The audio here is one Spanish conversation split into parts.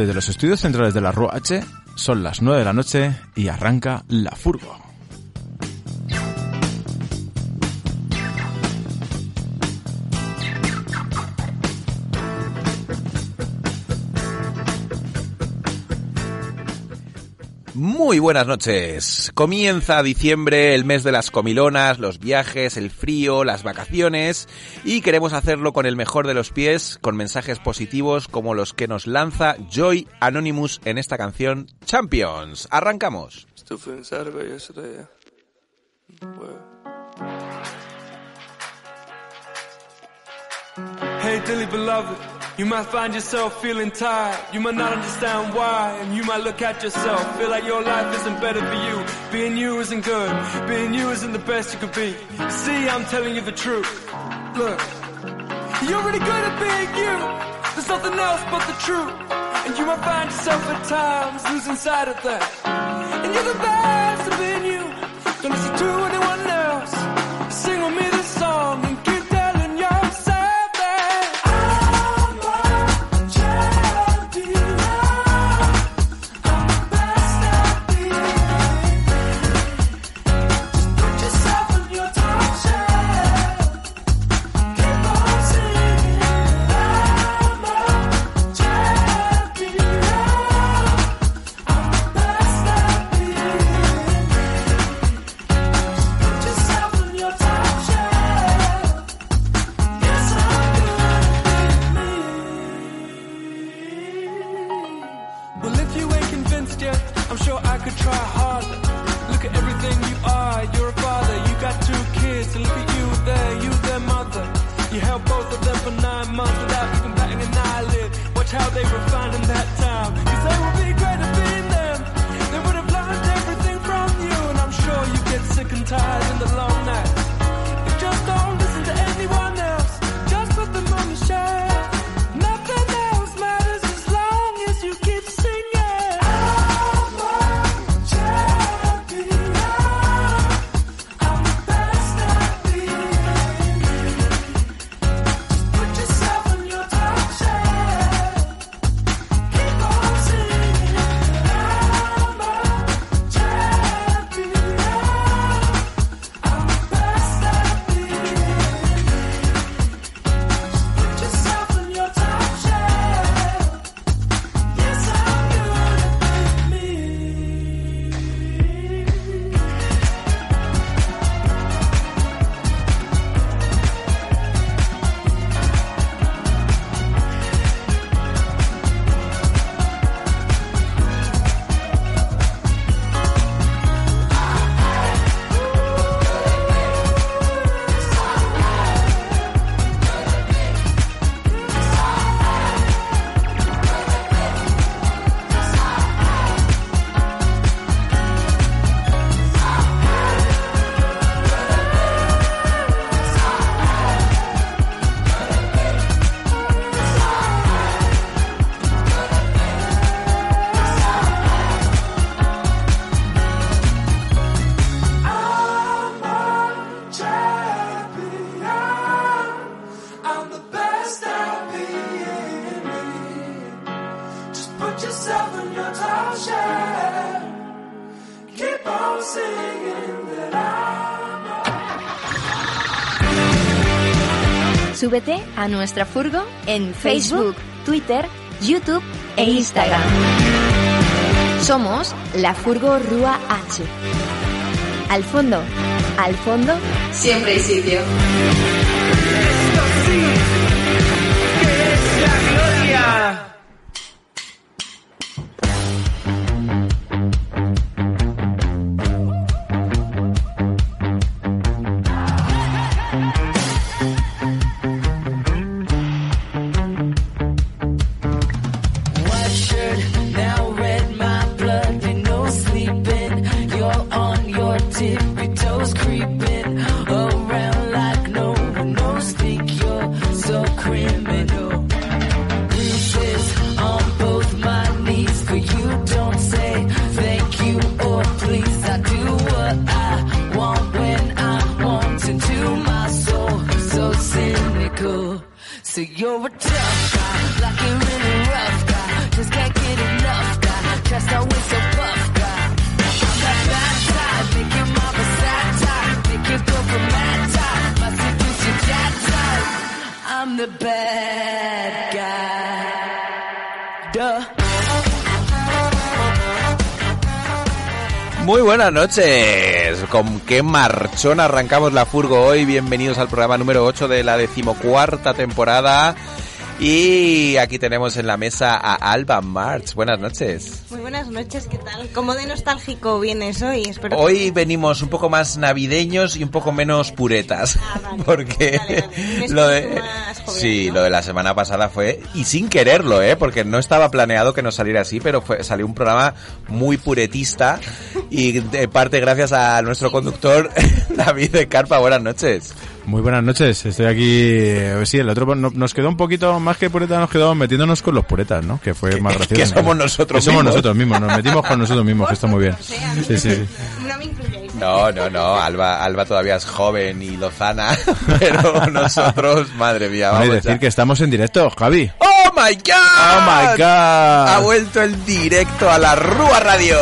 desde los estudios centrales de la Rua H, son las 9 de la noche y arranca la furgo. Muy buenas noches. Comienza diciembre, el mes de las comilonas, los viajes, el frío, las vacaciones y queremos hacerlo con el mejor de los pies, con mensajes positivos como los que nos lanza Joy Anonymous en esta canción Champions. Arrancamos. Hey, dearly beloved, you might find yourself feeling tired. You might not understand why, and you might look at yourself, feel like your life isn't better for you. Being you isn't good, being you isn't the best you could be. See, I'm telling you the truth. Look, you're really good at being you. There's nothing else but the truth. And you might find yourself at times losing sight of that. And you're the best at being you. Don't listen to how they Súbete a nuestra furgo en Facebook, Twitter, YouTube e Instagram. Somos la Furgo Rúa H. Al fondo, al fondo, siempre hay sitio. Buenas noches. ¿Con qué marchón arrancamos la furgo hoy? Bienvenidos al programa número 8 de la decimocuarta temporada. Y aquí tenemos en la mesa a Alba March. Buenas noches. Muy buenas noches, ¿qué tal? ¿Cómo de nostálgico vienes hoy? Espero que- Hoy venimos un poco más navideños y un poco menos puretas. Ah, vale. Porque lo de sí, ¿no? lo de la semana pasada fue y sin quererlo, ¿eh? Porque no estaba planeado que nos saliera así, pero fue salió un programa muy puretista y de parte gracias a nuestro conductor David de Carpa. Buenas noches. Muy buenas noches, estoy aquí. eh, Sí, el otro no- nos quedó un poquito más que pureta, nos quedó metiéndonos con los puretas, ¿no? Que fue más gracioso. que somos nosotros Que somos nosotros mismos, nos metimos con nosotros mismos, que está muy bien. Sí, sí, sí. No. No, no, Alba, Alba todavía es joven y lozana, pero nosotros, madre mía, Bueno, y vamos decir ya. que estamos en directo, Javi. ¡Oh my god! ¡Oh my god! Ha vuelto el directo a la Rúa Radio.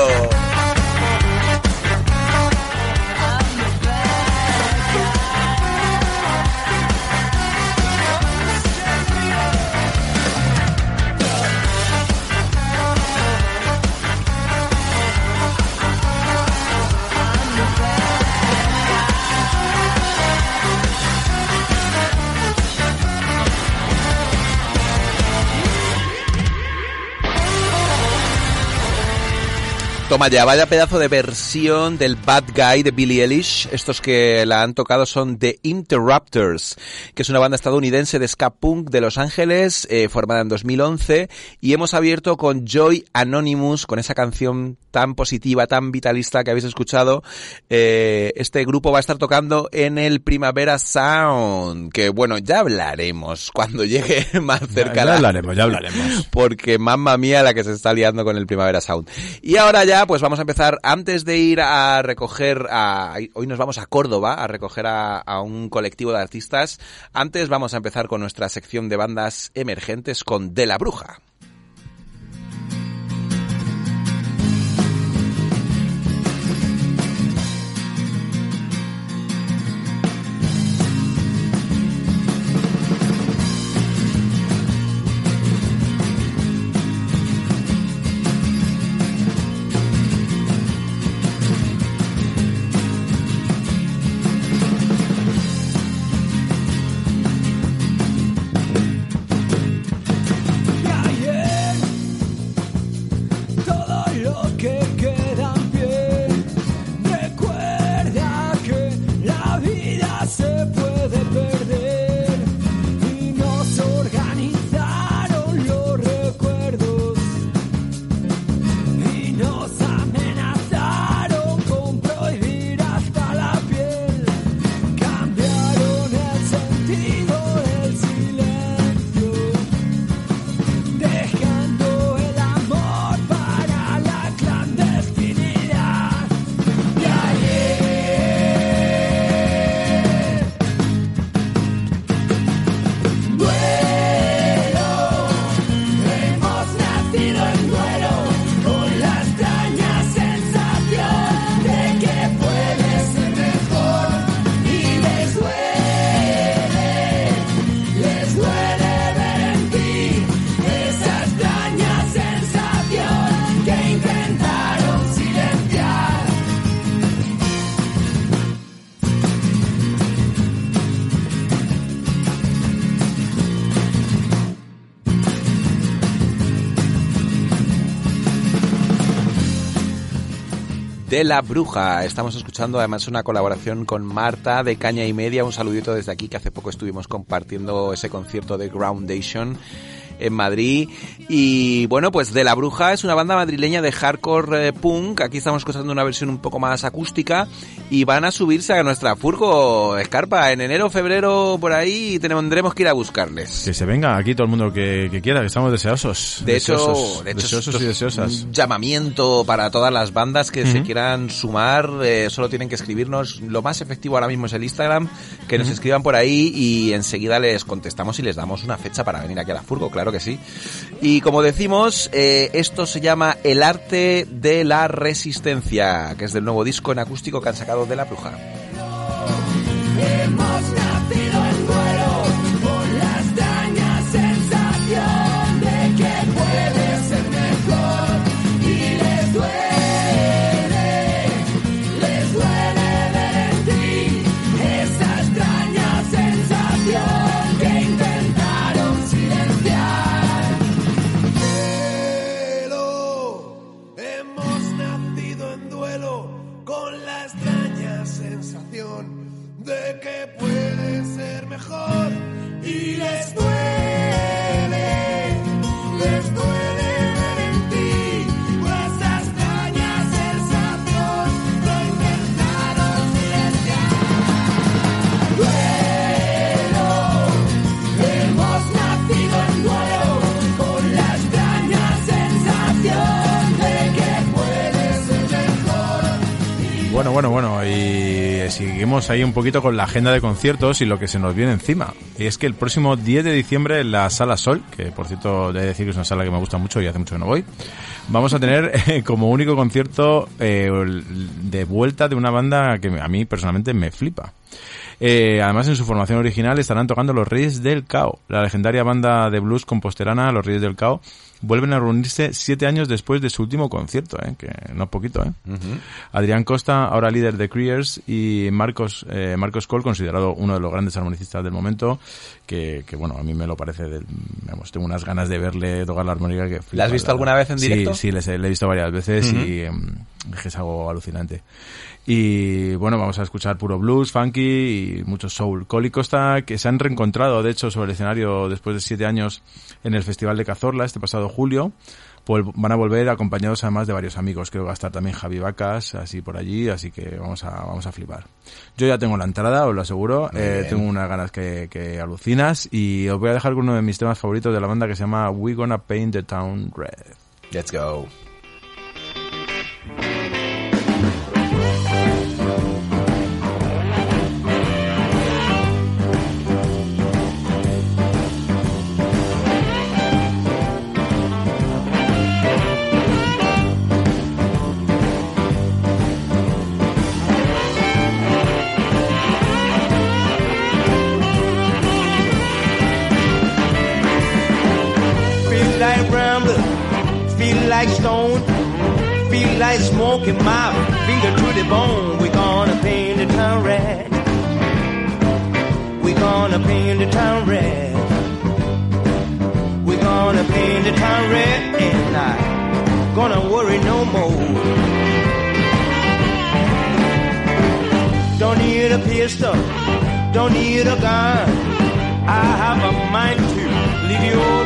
Toma ya, vaya pedazo de versión del Bad Guy de Billie Eilish. Estos que la han tocado son The Interrupters, que es una banda estadounidense de ska punk de Los Ángeles, eh, formada en 2011. Y hemos abierto con Joy Anonymous, con esa canción tan positiva, tan vitalista que habéis escuchado. Eh, este grupo va a estar tocando en el Primavera Sound, que bueno, ya hablaremos cuando llegue más cerca. Ya la- hablaremos, ya hablaremos. porque mamma mía la que se está liando con el Primavera Sound. Y ahora ya, pues vamos a empezar, antes de ir a recoger, a, hoy nos vamos a Córdoba a recoger a, a un colectivo de artistas, antes vamos a empezar con nuestra sección de bandas emergentes con De la Bruja. De la Bruja. Estamos escuchando además una colaboración con Marta de Caña y Media. Un saludito desde aquí que hace poco estuvimos compartiendo ese concierto de Groundation en Madrid. Y bueno, pues De la Bruja es una banda madrileña de hardcore eh, punk. Aquí estamos escuchando una versión un poco más acústica y van a subirse a nuestra furgo Escarpa en enero, febrero, por ahí y tendremos que ir a buscarles. Que se venga aquí todo el mundo que, que quiera, que estamos deseosos. De hecho, de hecho deseosos y es deseosas. un llamamiento para todas las bandas que se quieran sumar. eh, solo tienen que escribirnos. Lo más efectivo ahora mismo es el Instagram. Que nos escriban por ahí y enseguida les contestamos y les damos una fecha para venir aquí a la Furgo, claro. Que sí. Y como decimos, eh, esto se llama El arte de la resistencia, que es del nuevo disco en acústico que han sacado de La Bruja. Bueno, bueno, bueno, y seguimos ahí un poquito con la agenda de conciertos y lo que se nos viene encima. Y es que el próximo 10 de diciembre en la Sala Sol, que por cierto, de decir que es una sala que me gusta mucho y hace mucho que no voy, vamos a tener eh, como único concierto eh, de vuelta de una banda que a mí personalmente me flipa. Eh, además, en su formación original estarán tocando los Reyes del Cao. La legendaria banda de blues composterana, los Reyes del Cao, vuelven a reunirse siete años después de su último concierto, ¿eh? que no es poquito. ¿eh? Adrián Costa, ahora líder de Creers, y Marcos, eh, Marcos Cole, considerado uno de los grandes armonicistas del momento, que, que bueno, a mí me lo parece, vamos, tengo unas ganas de verle tocar la armónica que ¿La has visto alguna vez en directo? Sí, sí, le he visto varias veces y em, es que es algo alucinante. Y bueno, vamos a escuchar puro blues, funky y mucho soul. Cole y Costa, que se han reencontrado, de hecho, sobre el escenario después de siete años en el Festival de Cazorla este pasado julio. Pues van a volver acompañados además de varios amigos. Creo que va a estar también Javi Vacas, así por allí, así que vamos a, vamos a flipar. Yo ya tengo la entrada, os lo aseguro. Eh, tengo unas ganas que, que alucinas y os voy a dejar con uno de mis temas favoritos de la banda que se llama We Gonna Paint the Town Red. Let's go. Need a gun. I have a mind to leave you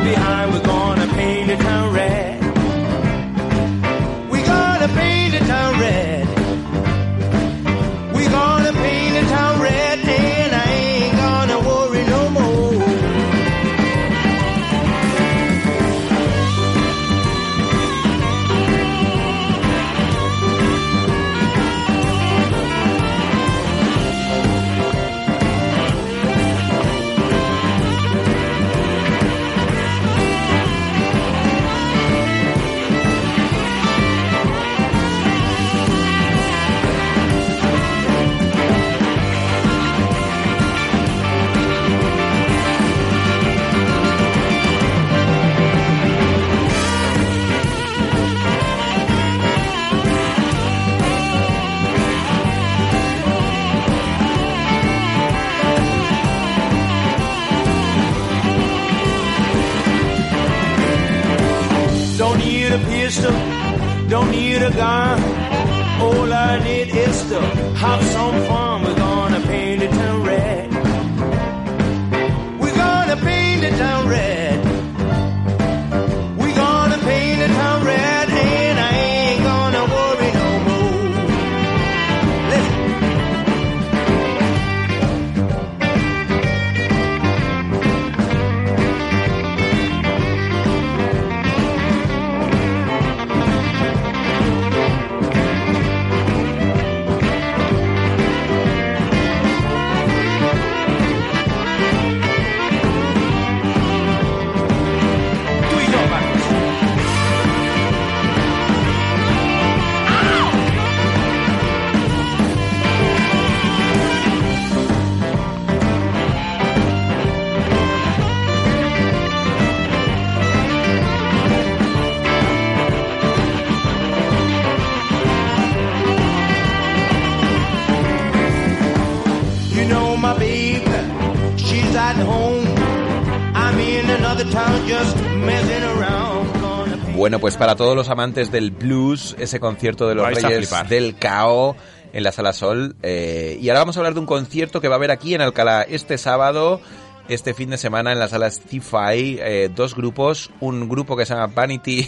Bueno, pues para todos los amantes del blues, ese concierto de los Vais Reyes del Cao en la Sala Sol. eh, y ahora vamos a hablar de un concierto que va a haber aquí en Alcalá este sábado, este fin de semana en la sala Sci-Fi. eh, dos grupos, un grupo que se llama Vanity.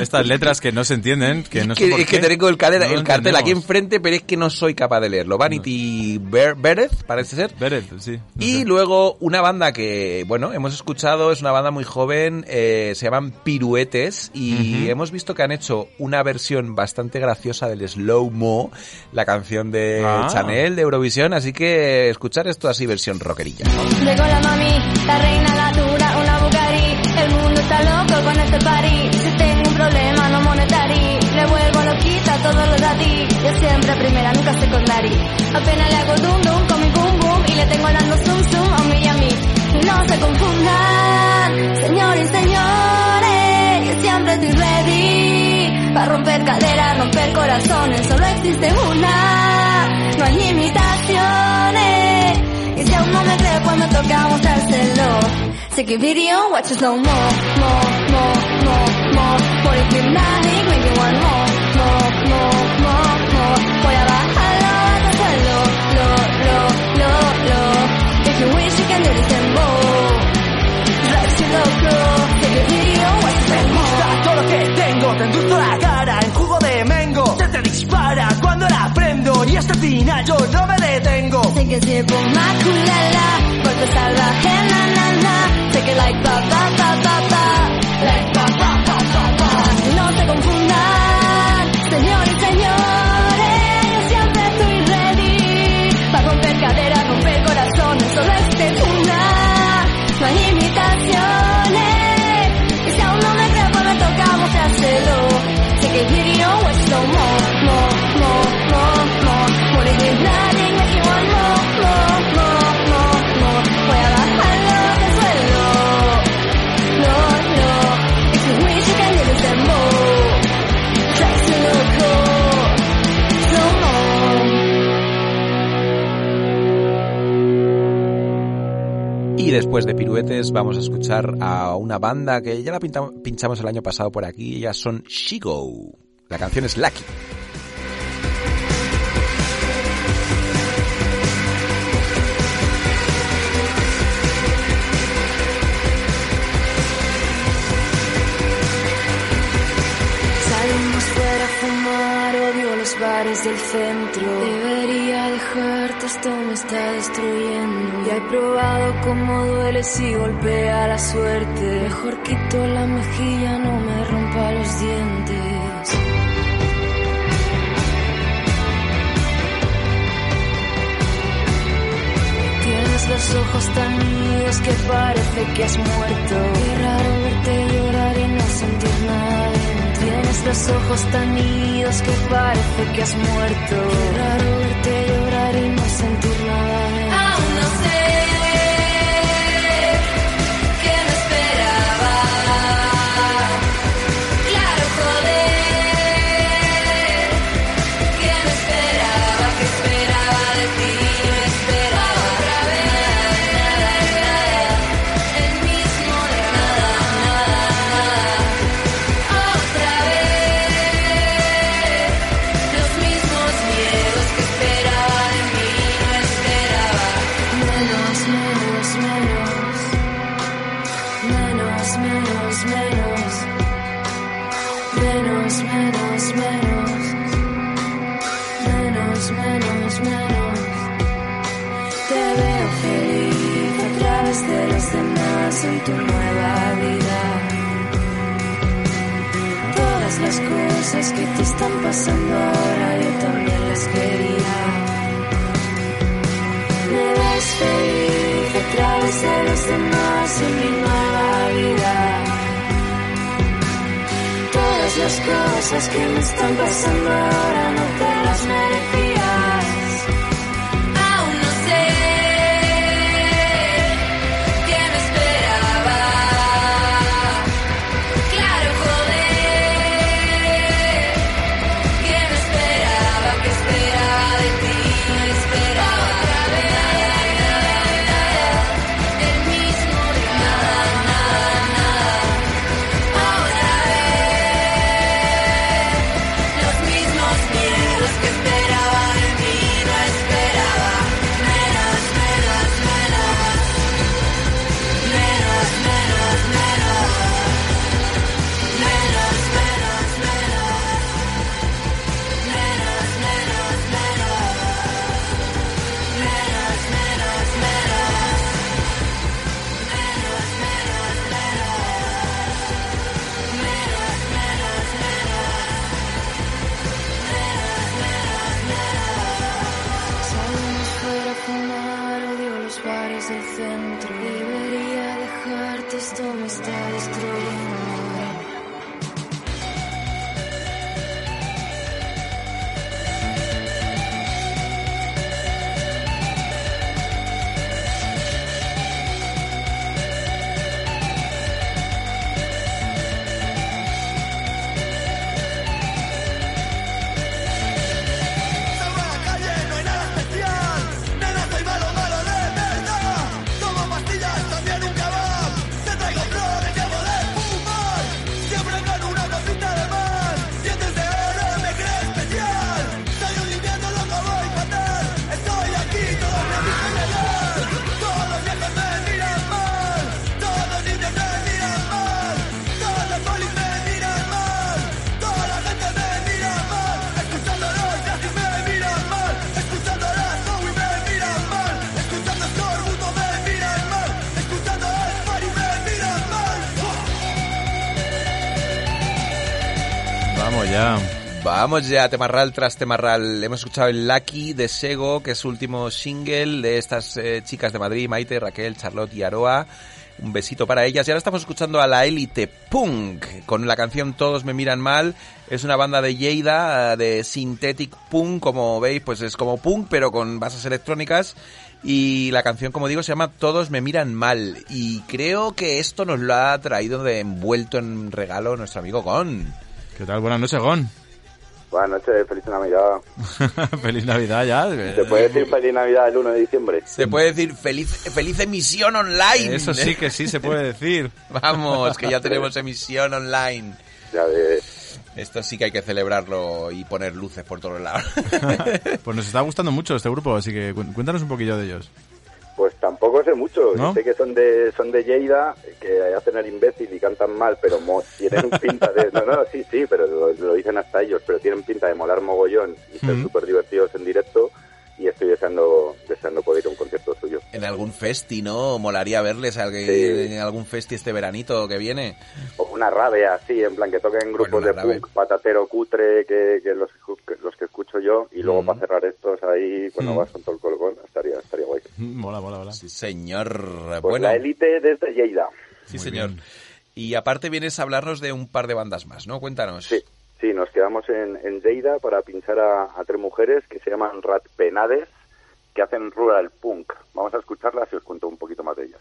Estas letras que no se entienden, que no sé por es que tengo el, No cartel aquí enfrente, pero es que no soy capaz de leerlo. Vanity Vereth, parece ser. Beret, sí. no Y sé. luego una banda que, bueno, hemos escuchado, es una banda muy joven, eh, se llaman Piruetes y hemos visto que han hecho una versión bastante graciosa del Slow Mo, la canción de Ah. Chanel de Eurovisión, así que escuchar esto así versión rockerilla. Llegó la mami, la reina, la está loco con este party. Si tengo un problema no monetary, le vuelvo loquita a todos los daddy. Yo siempre primera, nunca secondary. Apenas le hago dum dum con mi boom boom y le tengo dando zoom zoom a mí y a mí. No se confundan, señores y señores, yo siempre estoy ready. Para romper caderas, romper corazones, solo existe una. No hay limitaciones. Y si aún no me cree cuando toca mostrárselo Take a video, watch it slow mo, mo, mo, mo, mo. Por el hypnotic, maybe one more, mo, mo, mo, mo. Voy a bajarlo hasta el suelo, lo, lo, lo, lo. If you wish you can do this and more Drive you loco, take final yo no me detengo. Take a sip of my culala Cuerpo salvaje, na, na, na. Take it like pa, pa, pa, pa, pa. Like pa, pa, pa, pa, pa. No se confundan después de Piruetes vamos a escuchar a una banda que ya la pinchamos el año pasado por aquí, ellas son Shigo. La canción es Lucky. Bares del centro. Debería dejarte, esto me está destruyendo. Ya he probado cómo duele si golpea la suerte. Mejor quito la mejilla, no me rompa los dientes. Tienes los ojos tan míos que parece que has muerto. Qué raro verte llorar y no sentir nada. Tienes los ojos tan idos que parece que has muerto. Qué raro verte llorar y no sentir ahora también las quería. Me ves feliz a través de los demás en mi nueva vida. Todas las cosas que me están pasando ahora no te Vamos ya, temarral tras temarral. Hemos escuchado el Lucky de Sego, que es su último single de estas eh, chicas de Madrid, Maite, Raquel, Charlotte y Aroa. Un besito para ellas. Y ahora estamos escuchando a la élite punk con la canción Todos me miran mal. Es una banda de Lleida, eh, de synthetic punk, como veis, pues es como punk, pero con bases electrónicas. Y la canción, como digo, se llama Todos me miran mal. Y creo que esto nos lo ha traído de envuelto en regalo nuestro amigo Gon. ¿Qué tal? Buenas noches, Gon. Buenas noches, feliz Navidad. Feliz Navidad ya. ¿Se puede decir feliz Navidad el 1 de diciembre? Se puede decir feliz, feliz emisión online. Eso sí que sí se puede decir. Vamos, que ya tenemos emisión online. Ya ves. Esto sí que hay que celebrarlo y poner luces por todos lados. Pues nos está gustando mucho este grupo, así que cu- cuéntanos un poquillo de ellos. Pues tampoco sé mucho. ¿No? Sé que son de son de Lleida, que hacen el imbécil y cantan mal, pero mo- tienen pinta de... No, no, sí, sí, pero lo, lo dicen hasta ellos, pero tienen pinta de molar mogollón y ser Ujú. súper divertidos en directo y estoy deseando, deseando poder ir a un concierto suyo. En algún festi, ¿no? Molaría verles Sí. en algún festi este veranito que viene. O una rabia así, en plan que toquen grupos una de rave. punk patatero cutre que, que los, que los que escucho yo y luego Mm. para cerrar estos ahí cuando Mm. vas con todo el colgón estaría, estaría guay. Mola, mola, mola. Sí, señor. Pues bueno, la élite desde Lleida. sí, señor. Y aparte vienes a hablarnos de un par de bandas más, ¿no? Cuéntanos. Sí, sí, nos quedamos en, en para pinchar a, a tres mujeres que se llaman Rat Penades, que hacen rural punk. Vamos a escucharlas y os cuento un poquito más de ellas.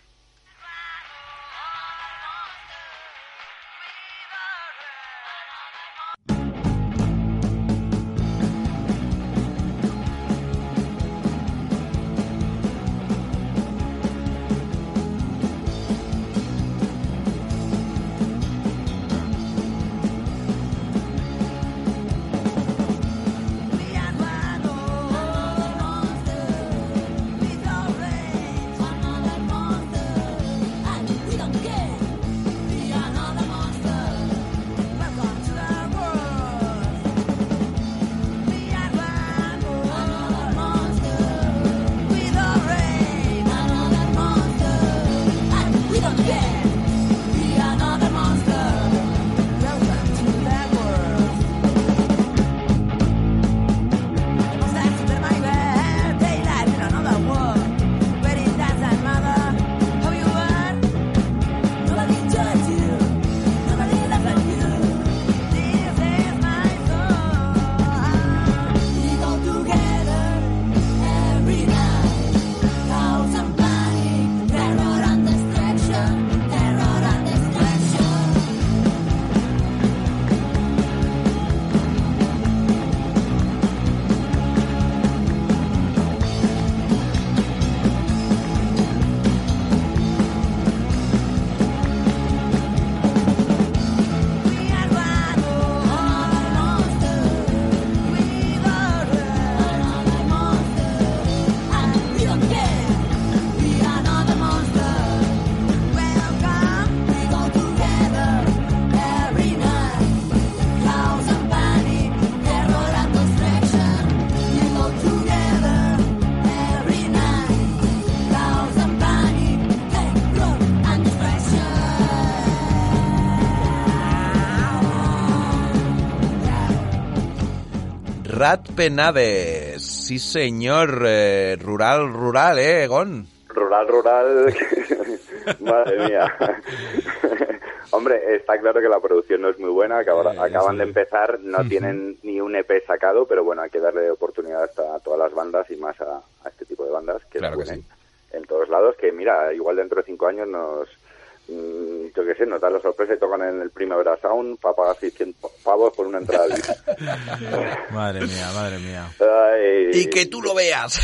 Penades. Sí, señor. eh, rural, rural, ¿eh, Gon? Rural, rural. Madre mía. Hombre, está claro que la producción no es muy buena. acaban- Eh, acaban sí. de empezar, no tienen ni un EP sacado, pero bueno, hay que darle oportunidad a todas las bandas y más a, a este tipo de bandas que Claro que suenen en todos lados. Que mira, igual dentro de cinco años nos. Mm, Yo qué sé, nos dan la sorpresa y tocan en el Primavera Sound para pagar 600 pavos por una entrada. Madre mía, madre mía. Ay, Y que tú lo veas.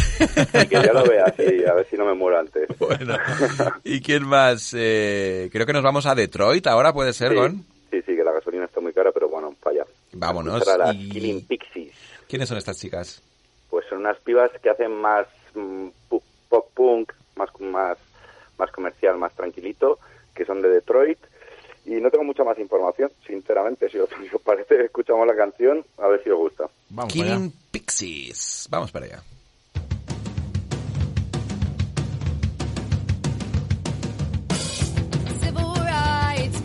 y que yo lo vea, sí, a ver si no me muero antes. Bueno, ¿y quién más? Eh, creo que nos vamos a Detroit ahora, ¿puede ser, Sí, Gon? sí, sí, que la gasolina está muy cara, pero bueno, para allá. Vámonos. A las y- Killing Pixies. ¿Quiénes son estas chicas? Pues son unas pibas que hacen más mm, pop punk, más, más, más comercial, más tranquilito, que son de Detroit. Y no tengo mucha más información, sinceramente. Si os, si os parece, escuchamos la canción, a ver si os gusta. Vamos para allá. Killing Pixies. Vamos para allá. Civil rights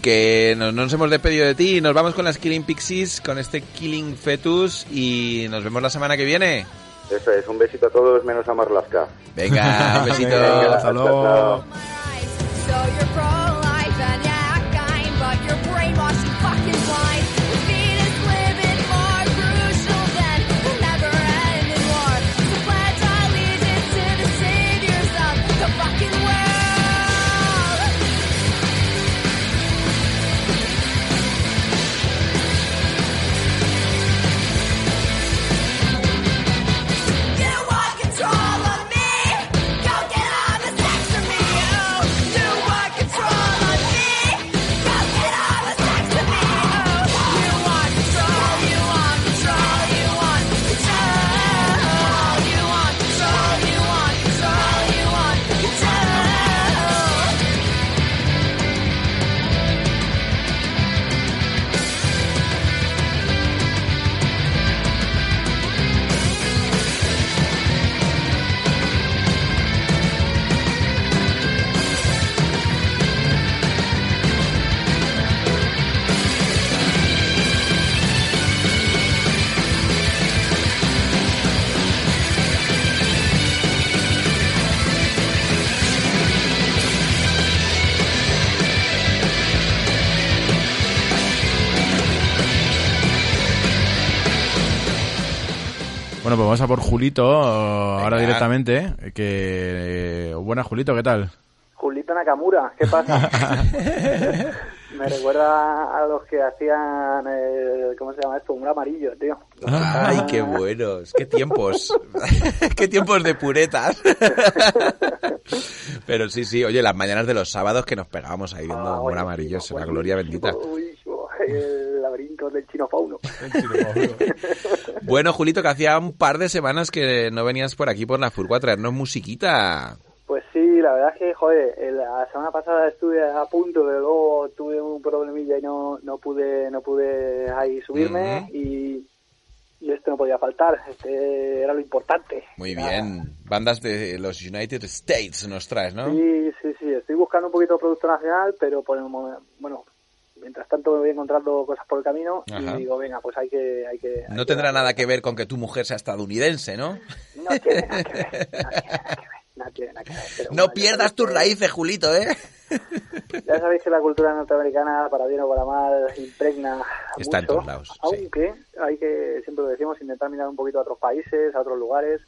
que no, no nos hemos despedido de ti. Nos vamos con las Killing Pixies, con este Killing Fetus y nos vemos la semana que viene. Eso es, un besito a todos, menos a Marlaska. Venga, un besito. Venga, hasta luego. Bueno, pues vamos a por Julito ahora Venga. directamente. Que buenas Julito, ¿qué tal? Julito Nakamura, ¿qué pasa? Me recuerda a los que hacían, eh, ¿cómo se llama esto? Un amarillo, tío. Ay, qué buenos, qué tiempos. qué tiempos de puretas. Pero sí, sí, oye, las mañanas de los sábados que nos pegábamos ahí viendo Ah, buenísimo, Amarillo, es una buenísimo, gloria bendita. buenísimo. El laberinto del chino fauno. Bueno, Julito, que hacía un par de semanas que no venías por aquí por la Furgo a traernos musiquita. Pues sí, la verdad es que, joder, la semana pasada estuve a punto, pero luego tuve un problemilla y no, no pude no pude ahí subirme y, y esto no podía faltar, este era lo importante. Muy Nada. bien. Bandas de los United States nos traes, ¿no? Sí, sí, sí, estoy buscando un poquito de producto nacional, pero por el momen- bueno, mientras tanto me voy encontrando cosas por el camino Ajá. y digo, venga, pues hay que... Hay que No tendrá nada que ver con que tu mujer sea estadounidense, ¿no? No tiene nada que ver, no tiene nada que ver, no tiene nada que ver. pero No bueno, ya pierdas tus raíces, Julito, ¿eh? Ya sabéis que la cultura norteamericana, para bien o para mal, impregna Está en mucho, todos lados, sí. aunque hay que, siempre lo decimos, intentar mirar un poquito a otros países, a otros lugares.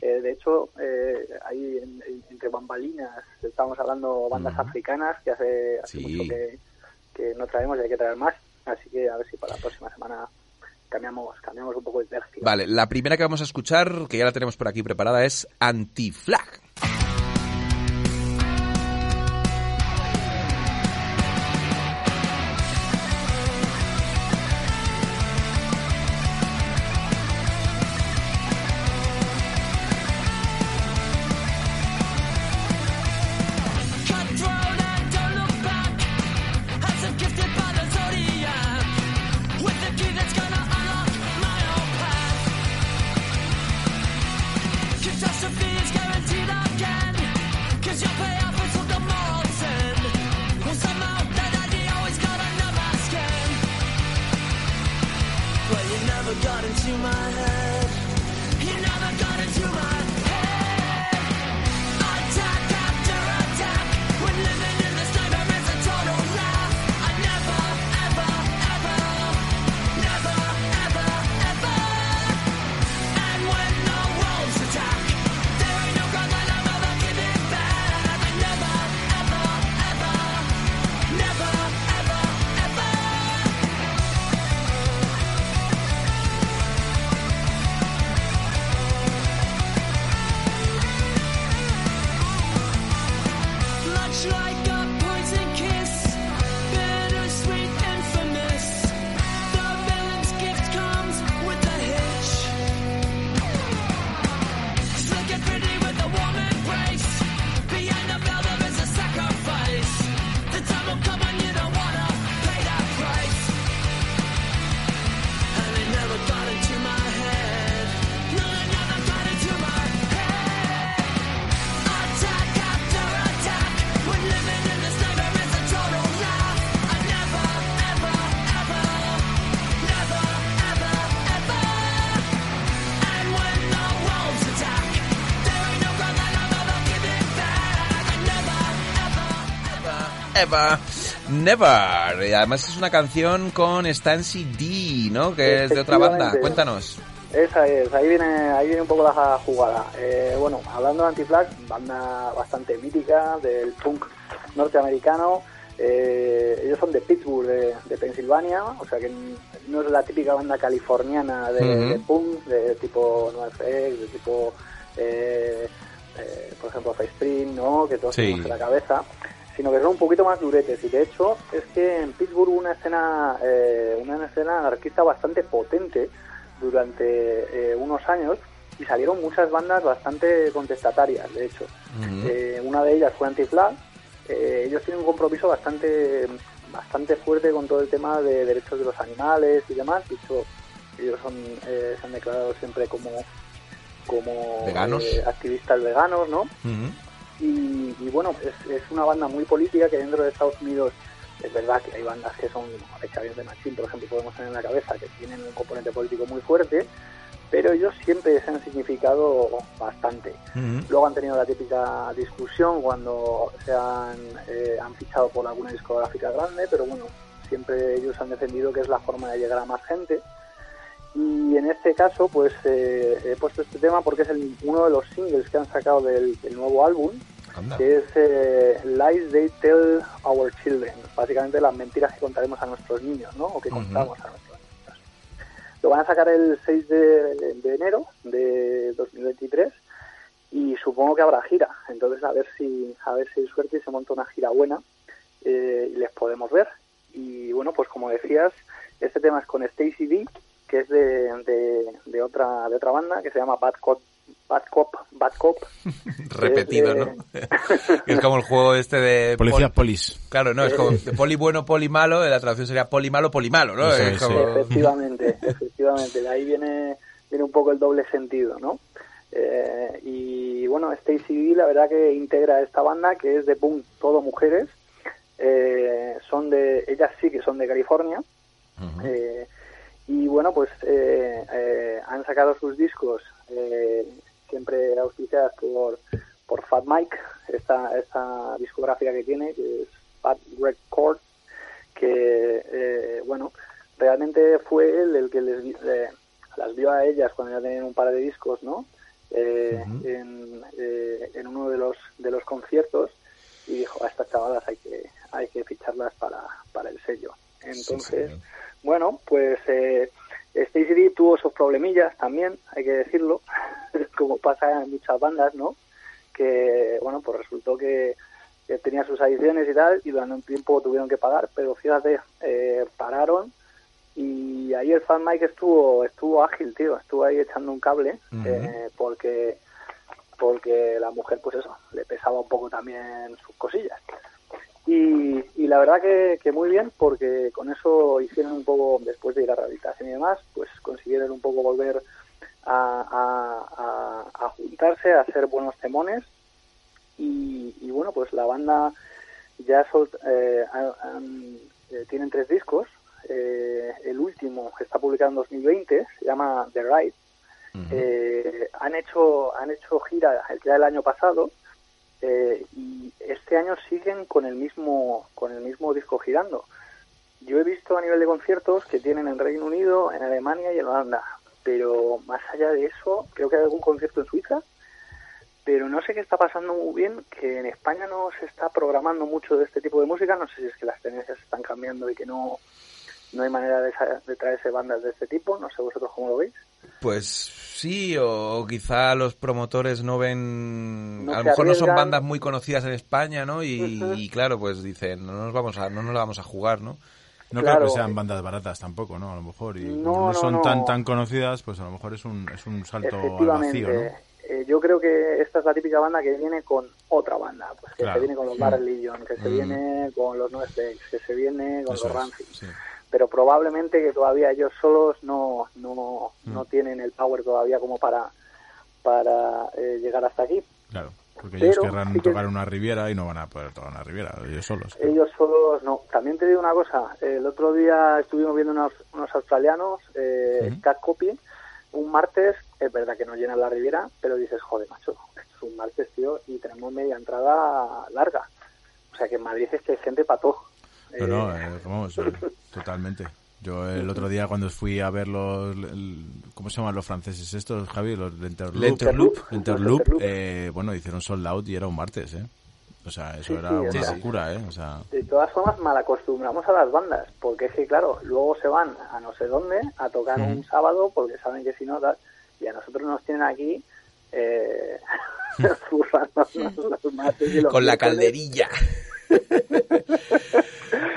Eh, de hecho, eh, ahí en- en- entre bambalinas estamos hablando bandas africanas que hace, hace Sí. mucho que, no traemos y hay que traer más. Así que a ver si para la próxima semana cambiamos cambiamos un poco el tercio. Vale, la primera que vamos a escuchar, que ya la tenemos por aquí preparada, es Anti-Flag. Eva. Never. Y además es una canción con Stancy D, ¿no? Que es de otra banda. Cuéntanos. Esa es, ahí viene, ahí viene un poco la jugada. Eh, bueno, hablando de Anti-Flag, banda bastante mítica del punk norteamericano. eh, ellos son de Pittsburgh, de, de Pensilvania, o sea que no es la típica banda californiana de, punk, de tipo NoFX, de tipo, eh, eh, por ejemplo, Spring, ¿no? Que todos Sí. tenemos en la cabeza sino que son un poquito más duretes. Y de hecho es que en Pittsburgh hubo una escena eh, una escena anarquista bastante potente durante eh, unos años y salieron muchas bandas bastante contestatarias de hecho. Eh, una de ellas fue Anti-Flag. Eh, ellos tienen un compromiso bastante bastante fuerte con todo el tema de derechos de los animales y demás. De hecho ellos son eh, se han declarado siempre como como Veganos. activistas veganos no y, y bueno, es, es una banda muy política que dentro de Estados Unidos es verdad que hay bandas que son, Exavios de Machín, por ejemplo, podemos tener en la cabeza, que tienen un componente político muy fuerte, pero ellos siempre se han significado bastante. Luego han tenido la típica discusión cuando se han, eh, han fichado por alguna discográfica grande, pero bueno, siempre ellos han defendido que es la forma de llegar a más gente. Y en este caso, pues eh, he puesto este tema porque es el- uno de los singles que han sacado del, del nuevo álbum, Anda. que es eh, Lies They Tell Our Children, básicamente las mentiras que contaremos a nuestros niños, ¿no? O que contamos a nuestros niños. Lo van a sacar el 6 de, de enero de 2023 y supongo que habrá gira. Entonces a ver si a ver si hay suerte y se monta una gira buena eh, y les podemos ver. Y bueno, pues como decías, este tema es con Stacy D, que es de, de, de otra de otra banda que se llama Bad Cop Bad Cop Bad Cop. Repetido, Es de- ¿no? es como el juego este de... Policía pol- Polis. Claro, no, es como de poli bueno, poli malo, la traducción sería poli malo, poli malo, ¿no? Eso Es como- Efectivamente, efectivamente. De ahí viene, viene un poco el doble sentido, ¿no? Eh, y bueno, Stacy D, la verdad que integra esta banda que es de punk todo mujeres. Eh, son de, ellas sí que son de California. Eh, y bueno, pues eh, eh, han sacado sus discos eh, siempre auspiciadas por, por Fat Mike, esta, esta discográfica que tiene, que es Fat Record, que eh, bueno, realmente fue él el que les eh, las vio a ellas cuando ya tenían un par de discos, ¿no? Eh, en, eh, en uno de los de los conciertos y dijo a estas chavalas hay que hay que ficharlas para, para el sello. Entonces, bueno, pues eh, Stacy D tuvo sus problemillas también, hay que decirlo, como pasa en muchas bandas, ¿no? Que, bueno, pues resultó que, que tenía sus adiciones y tal, y durante un tiempo tuvieron que pagar, pero fíjate, eh, pararon y ahí el fan Mike estuvo estuvo ágil, tío, estuvo ahí echando un cable, eh, porque porque la mujer, pues eso, le pesaba un poco también sus cosillas. Y, y la verdad que, que muy bien, porque con eso hicieron un poco, después de ir a rehabilitación y demás, pues consiguieron un poco volver a, a- a- a juntarse, a hacer buenos temones. Y, y bueno, pues la banda ya sol- eh, eh, tienen tres discos. Eh, el último último, está publicado en 2020, se llama The Ride. Eh, han hecho han hecho gira el día del año pasado eh, y este año siguen con el mismo con el mismo disco girando. Yo he visto a nivel de conciertos que tienen en Reino Unido, en Alemania y en Holanda, pero más allá de eso, creo que hay algún concierto en Suiza, pero no sé qué está pasando muy bien, que en España no se está programando mucho de este tipo de música, no sé si es que las tendencias están cambiando y que no, no hay manera de, de traerse bandas de este tipo, no sé vosotros cómo lo veis. Pues sí, o quizá los promotores no ven, No a lo mejor no son bandas muy conocidas en España, ¿no? Y, y claro, pues dicen, no nos vamos a, no nos la vamos a jugar, ¿no? No Claro. creo que sean bandas baratas tampoco, ¿no? A lo mejor. Y No, como no son no. tan tan conocidas, pues a lo mejor es un, es un salto al vacío, ¿no? eh, yo creo que esta es la típica banda que viene con otra banda, pues que Claro. se viene con los Mm. Bad Religion, que se Mm. viene con los No Effects, que se viene con Eso los Rancid. sí. Pero probablemente que todavía ellos solos no no, Mm. no tienen el power todavía como para para eh, llegar hasta aquí. Claro, porque Pero ellos querrán sí que- tocar una riviera y no van a poder tocar una riviera, ellos solos. Ellos solos no. También te digo una cosa, el otro día estuvimos viendo unos, unos australianos, eh. Cat Copy, un martes, es verdad que no llenan la Riviera, pero dices, joder, macho, esto es un martes, tío, y tenemos media entrada larga. O sea que en Madrid es que hay gente para todo. No, no, Eh, eh, vamos, eh, totalmente. Yo el otro día cuando fui a ver los, el- ¿cómo se llaman los franceses estos, Javi? Los de Interloop. Lenterloop. Lenterloop, Lenterloop. eh, bueno, hicieron sold out y era un martes, ¿eh? O sea, eso Sí, era sí, una locura, ¿eh? O sea, De todas formas, mal acostumbramos a las bandas, porque es que, claro, luego se van a no sé dónde a tocar un sábado porque saben que si no, tal, y a nosotros nos tienen aquí eh, los martes y los Con la calderilla.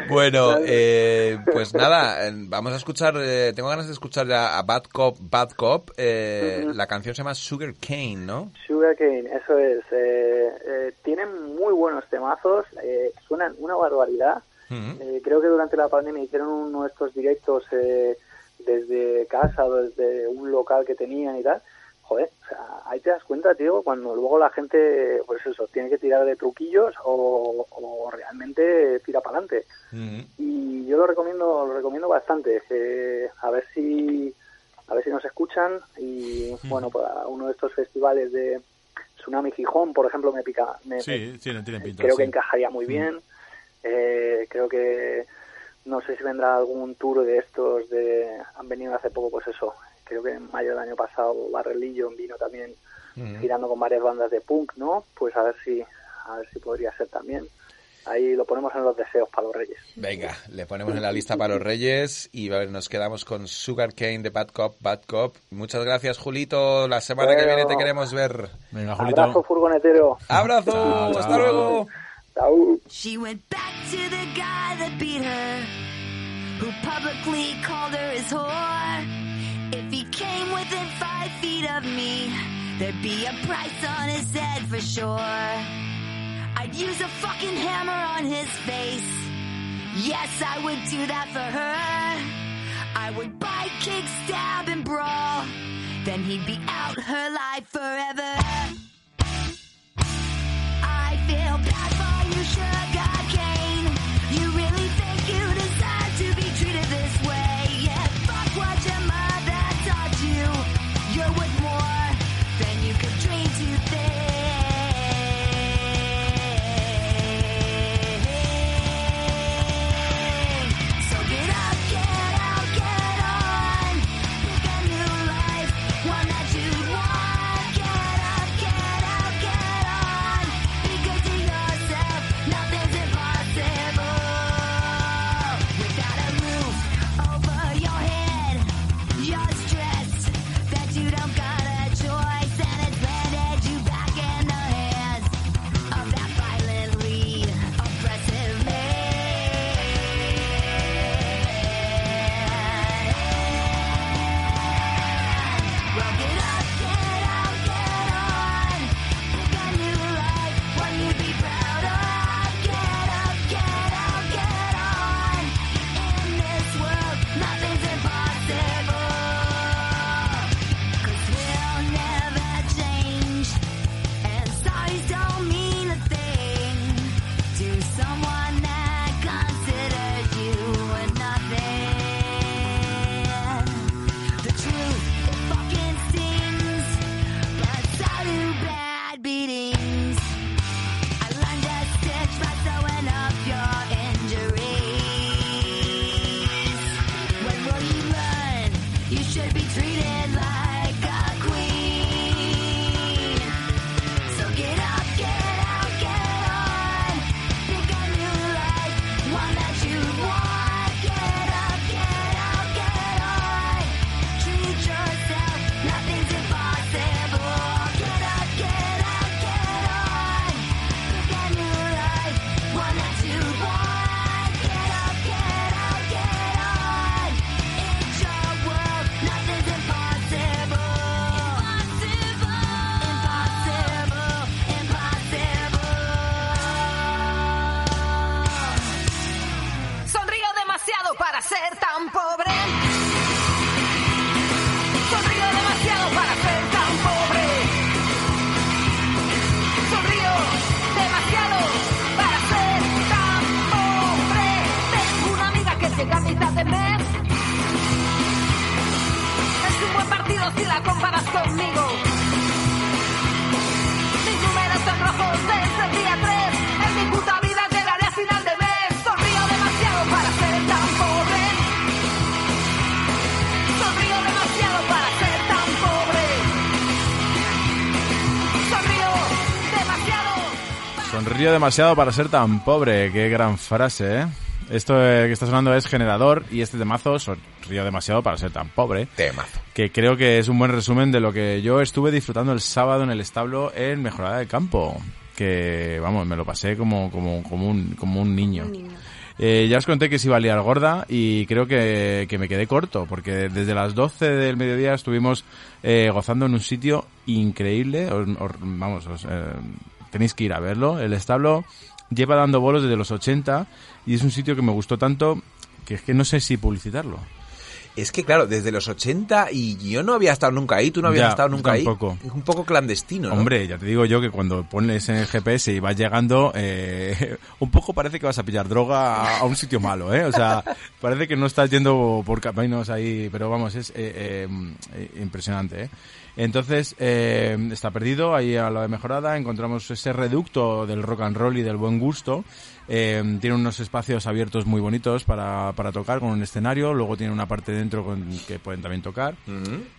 bueno, eh, pues nada, vamos a escuchar, eh, tengo ganas de escuchar a Bad Cop, Bad Cop, eh, la canción se llama Sugar Cane, ¿no? Sugarcane, eso es. eh, eh, tienen muy buenos temazos, eh, suenan una barbaridad. Creo que durante la pandemia hicieron uno de estos directos eh, desde casa desde un local que tenían y tal. Joder, o sea, ahí te das cuenta, tío, cuando luego la gente, pues eso, tiene que tirar de truquillos o, o realmente tira para adelante. Y yo lo recomiendo, lo recomiendo bastante. eh, a ver si, a ver si nos escuchan y bueno, para uno de estos festivales de Tsunami Gijón, por ejemplo, me pica, me, sí, tienen pinta. creo que encajaría muy bien. Eh, creo que no sé si vendrá algún tour de estos de han venido hace poco pues eso creo que en mayo del año pasado Barrelillo vino también Ujú. girando con varias bandas de punk no pues a ver si a ver si podría ser también ahí lo ponemos en los deseos para los reyes Venga, le ponemos en la lista para los reyes y a ver, nos quedamos con Sugar Cane de Bad Cop, Bad Cop. Muchas gracias, Julito. La semana que Bueno. viene te queremos ver. Venga, Julito. abrazo furgonetero ¡Abrazo! Chao, ¡Hasta chao. luego! Chao. She went back to the guy that beat her, who publicly called her his whore. If he came within five feet of me, there'd be a price on his head for sure. I'd use a fucking hammer on his face. Yes, I would do that for her. I would bite, kick, stab, and brawl. Then he'd be out her life forever. I feel bad for Sonrío demasiado para ser tan pobre. Qué gran frase, ¿eh? Esto eh, que está sonando es generador y este temazo sonrío demasiado para ser tan pobre. Temazo. Que creo que es un buen resumen de lo que yo estuve disfrutando el sábado en el establo en Mejorada del Campo. Que, vamos, me lo pasé como, como, como, un, como un niño. Eh, ya os conté que se iba a liar gorda y creo que, que me quedé corto, porque desde las 12 del mediodía estuvimos eh, gozando en un sitio increíble. Os- os- vamos, os, eh, tenéis que ir a verlo. El establo lleva dando bolos desde los 80 y es un sitio que me gustó tanto que es que no sé si publicitarlo. Es que claro, desde los 80 y yo no había estado nunca ahí, tú no habías Ya, estado nunca tampoco. ahí. Es un poco clandestino, ¿no? Hombre, ya te digo yo que cuando pones en el GPS y vas llegando, eh, un poco parece que vas a pillar droga a, un sitio malo, ¿eh? O sea, parece que no estás yendo por caminos ahí, pero vamos, es eh, eh, eh, impresionante, ¿eh? Entonces, eh, está perdido, ahí a la de mejorada, encontramos ese reducto del rock and roll y del buen gusto. Eh, tiene unos espacios abiertos muy bonitos para, para tocar con un escenario, luego tiene una parte dentro con, que pueden también tocar.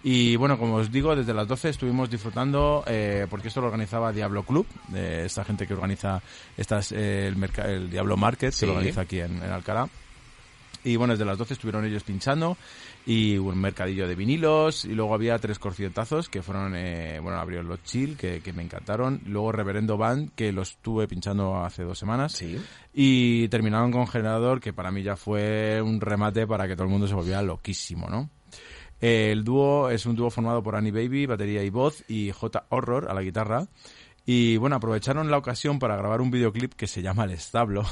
Y bueno, como os digo, desde las 12 estuvimos disfrutando, eh, porque esto lo organizaba Diablo Club, eh, esta gente que organiza estas, eh, el, el Diablo Market, Sí. que lo organiza aquí en, en Alcalá. Y bueno, desde las 12 estuvieron ellos pinchando y un mercadillo de vinilos y luego había tres conciertazos que fueron, eh, bueno, abrió los Chill, que, que me encantaron, luego Reverendo Band, que los estuve pinchando hace dos semanas Sí. y terminaron con Generador, que para mí ya fue un remate para que todo el mundo se volviera loquísimo, ¿no? Eh, El dúo es un dúo formado por Annie Baby, batería y voz, y J. Horror a la guitarra. Y bueno, aprovecharon la ocasión para grabar un videoclip que se llama El Establo.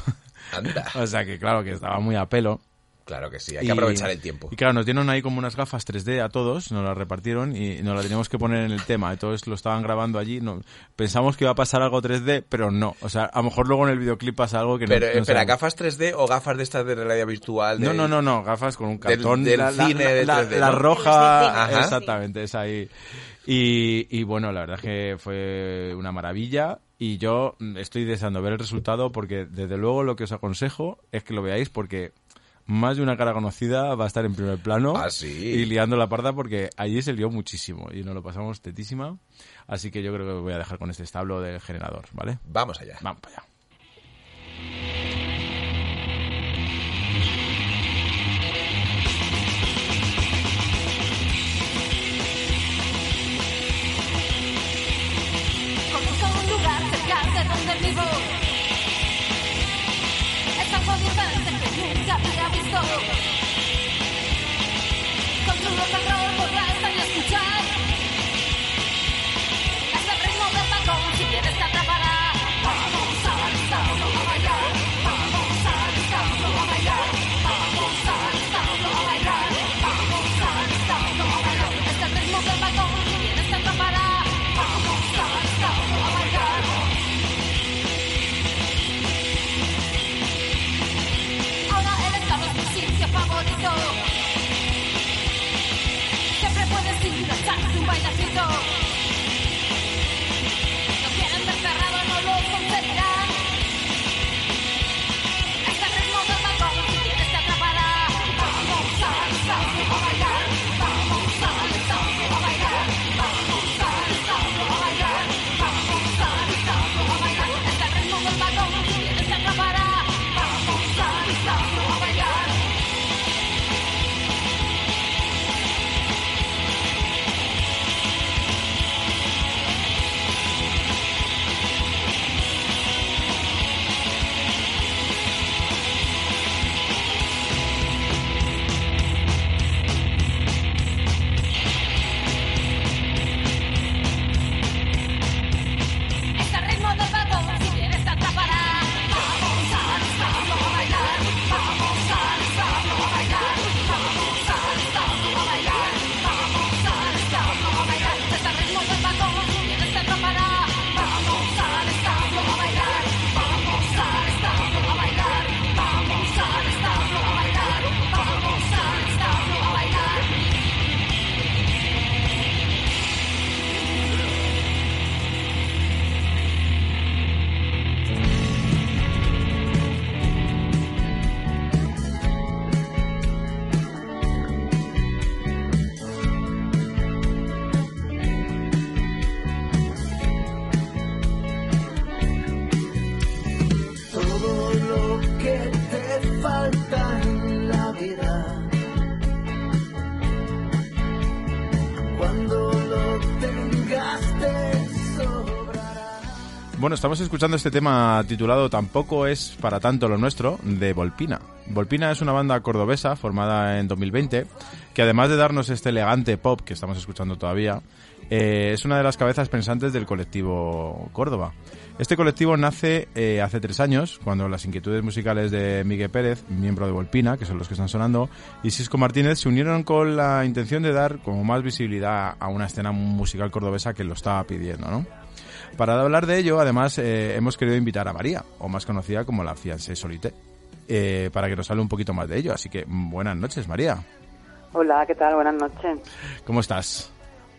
Anda. o sea que claro que estaba muy a pelo. Claro que sí, hay Y- que aprovechar el tiempo. Y claro, nos dieron ahí como unas gafas 3D a todos, nos las repartieron y nos las teníamos que poner en el tema. Entonces lo estaban grabando allí. No, pensamos que iba a pasar algo 3D, pero no. O sea, a lo mejor luego en el videoclip pasa algo que no. Pero, no espera, sabemos. ¿gafas 3D o gafas de estas de realidad virtual? No, de- no, no, no, gafas con un Del- cartón. del la, la- cine la- de la- 3D, la ¿no? roja, Ajá. exactamente, es ahí. Y, y bueno, la verdad es que fue una maravilla y yo mm, estoy deseando ver el resultado porque desde luego lo que os aconsejo es que lo veáis porque más de una cara conocida va a estar en primer plano Ah, sí. y liando la parda porque allí se lió muchísimo y nos lo pasamos tetísima. Así que yo creo que voy a dejar con este establo del generador, ¿vale? Vamos allá. Vamos allá. Había visto. Con tu Bueno, estamos escuchando este tema titulado Tampoco es para tanto lo nuestro, de Volpina. Volpina es una banda cordobesa formada en 2020, que además de darnos este elegante pop que estamos escuchando todavía, eh, es una de las cabezas pensantes del colectivo Córdoba. Este colectivo nace eh, hace tres años, cuando las inquietudes musicales de Miguel Pérez, miembro de Volpina, que son los que están sonando, y Cisco Martínez se unieron con la intención de dar como más visibilidad a una escena musical cordobesa que lo estaba pidiendo, ¿no? Para hablar de ello, además, eh, hemos querido invitar a María, o más conocida como la fiancé Solité, eh, para que nos hable un poquito más de ello. Así que, mm, buenas noches, María. Hola, ¿qué tal? Buenas noches. ¿Cómo estás?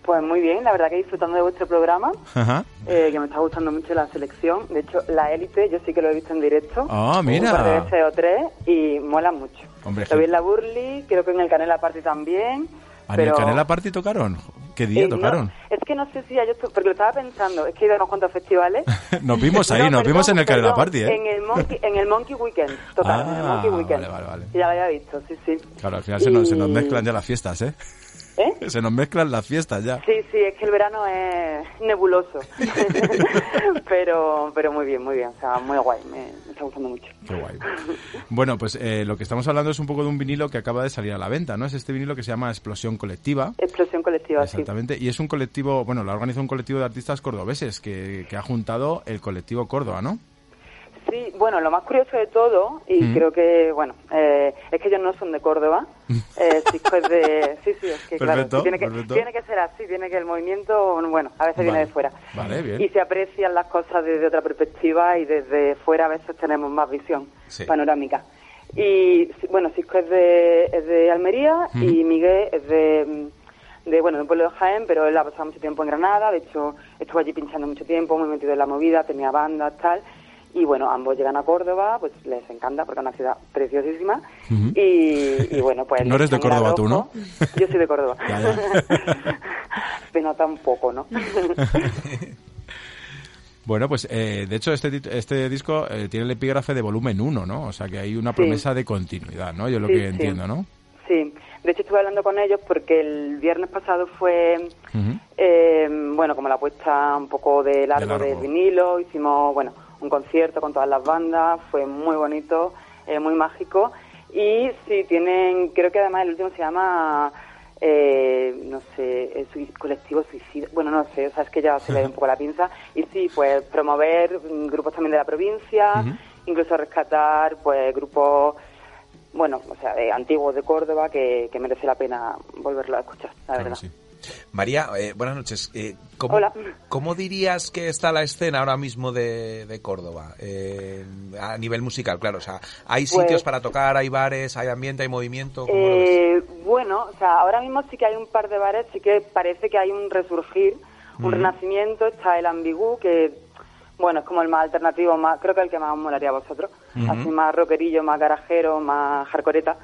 Pues muy bien, la verdad que disfrutando de vuestro programa, Ajá. eh, que me está gustando mucho la selección. De hecho, la élite, yo sí que lo he visto en directo. Ah, mira. Un par de veces o tres y mola mucho. Hombre, lo vi en la Burley, creo que en el Canela Party también. ¿En pero... el Canela Party tocaron? ¿Qué día Eh, no, tocaron? es que no sé si yo porque lo estaba pensando, es que he ido a unos cuantos festivales. nos vimos ahí, No, nos vimos en el perdón, Canela Party, ¿eh? En el Monkey, en el Monkey Weekend, tocaron, en el Ah, Monkey Weekend. vale, vale, vale. Ya lo había visto, sí, sí. Claro, al final se, nos, se nos mezclan ya las fiestas, ¿eh? ¿Eh? Se nos mezclan las fiestas ya. Sí, sí, es que el verano es nebuloso. pero pero muy bien, muy bien. O sea, muy guay. Me, me está gustando mucho. Qué guay. Bueno, pues eh, lo que estamos hablando es un poco de un vinilo que acaba de salir a la venta, ¿no? Es este vinilo que se llama Explosión Colectiva. Explosión colectiva, sí. Exactamente. Y es un colectivo, bueno, lo ha organizado un colectivo de artistas cordobeses que, que ha juntado el colectivo Córdoba, ¿no? Sí, bueno, lo más curioso de todo, y Mm. creo que, bueno, eh, es que ellos no son de Córdoba. Eh, Cisco es de... Sí, sí, es que claro, Perfecto, tiene, que, tiene que ser así, tiene que el movimiento, bueno, a veces viene de fuera. Vale, bien. Y se aprecian las cosas desde otra perspectiva y desde fuera a veces tenemos más visión Sí. panorámica. Y bueno, Cisco es de, es de Almería y Miguel es de, de, bueno, de un pueblo de Jaén, pero él ha pasado mucho tiempo en Granada, de hecho estuvo allí pinchando mucho tiempo, muy metido en la movida, tenía bandas, tal. Y bueno, ambos llegan a Córdoba, pues les encanta porque es una ciudad preciosísima. Y, y bueno, pues... No eres de Córdoba tú, ¿no? Yo soy de Córdoba. Ya, ya. Se nota un poco, ¿no? Bueno, pues eh, de hecho este, este disco eh, tiene el epígrafe de volumen 1, ¿no? O sea que hay una Sí. promesa de continuidad, ¿no? Yo lo Sí, que sí. entiendo, ¿no? Sí, de hecho estuve hablando con ellos porque el viernes pasado fue, eh, bueno, como la puesta un poco de largo, largo. del vinilo, hicimos, bueno, un concierto con todas las bandas, fue muy bonito, eh, muy mágico. Y sí, tienen, creo que además el último se llama, eh, no sé, el sui- colectivo suicida, bueno, no sé, o sea, es que ya se le da un poco la pinza. Y sí, pues promover grupos también de la provincia, incluso rescatar, pues, grupos bueno, o sea, de antiguos de Córdoba que, que merece la pena volverlo a escuchar, la verdad. María, eh, buenas noches. Eh, ¿cómo, Hola. ¿Cómo dirías que está la escena ahora mismo de, de Córdoba? Eh, a nivel musical, claro. O sea, ¿hay Pues- sitios para tocar, hay bares, hay ambiente, hay movimiento? ¿Cómo lo ves? Eh, bueno, o sea, ahora mismo sí que hay un par de bares, sí que parece que hay un resurgir, un renacimiento. Está el Ambigú, que, bueno, es como el más alternativo, más creo que el que más os molaría a vosotros. Así más rockerillo, más garajero, más hardcoreta.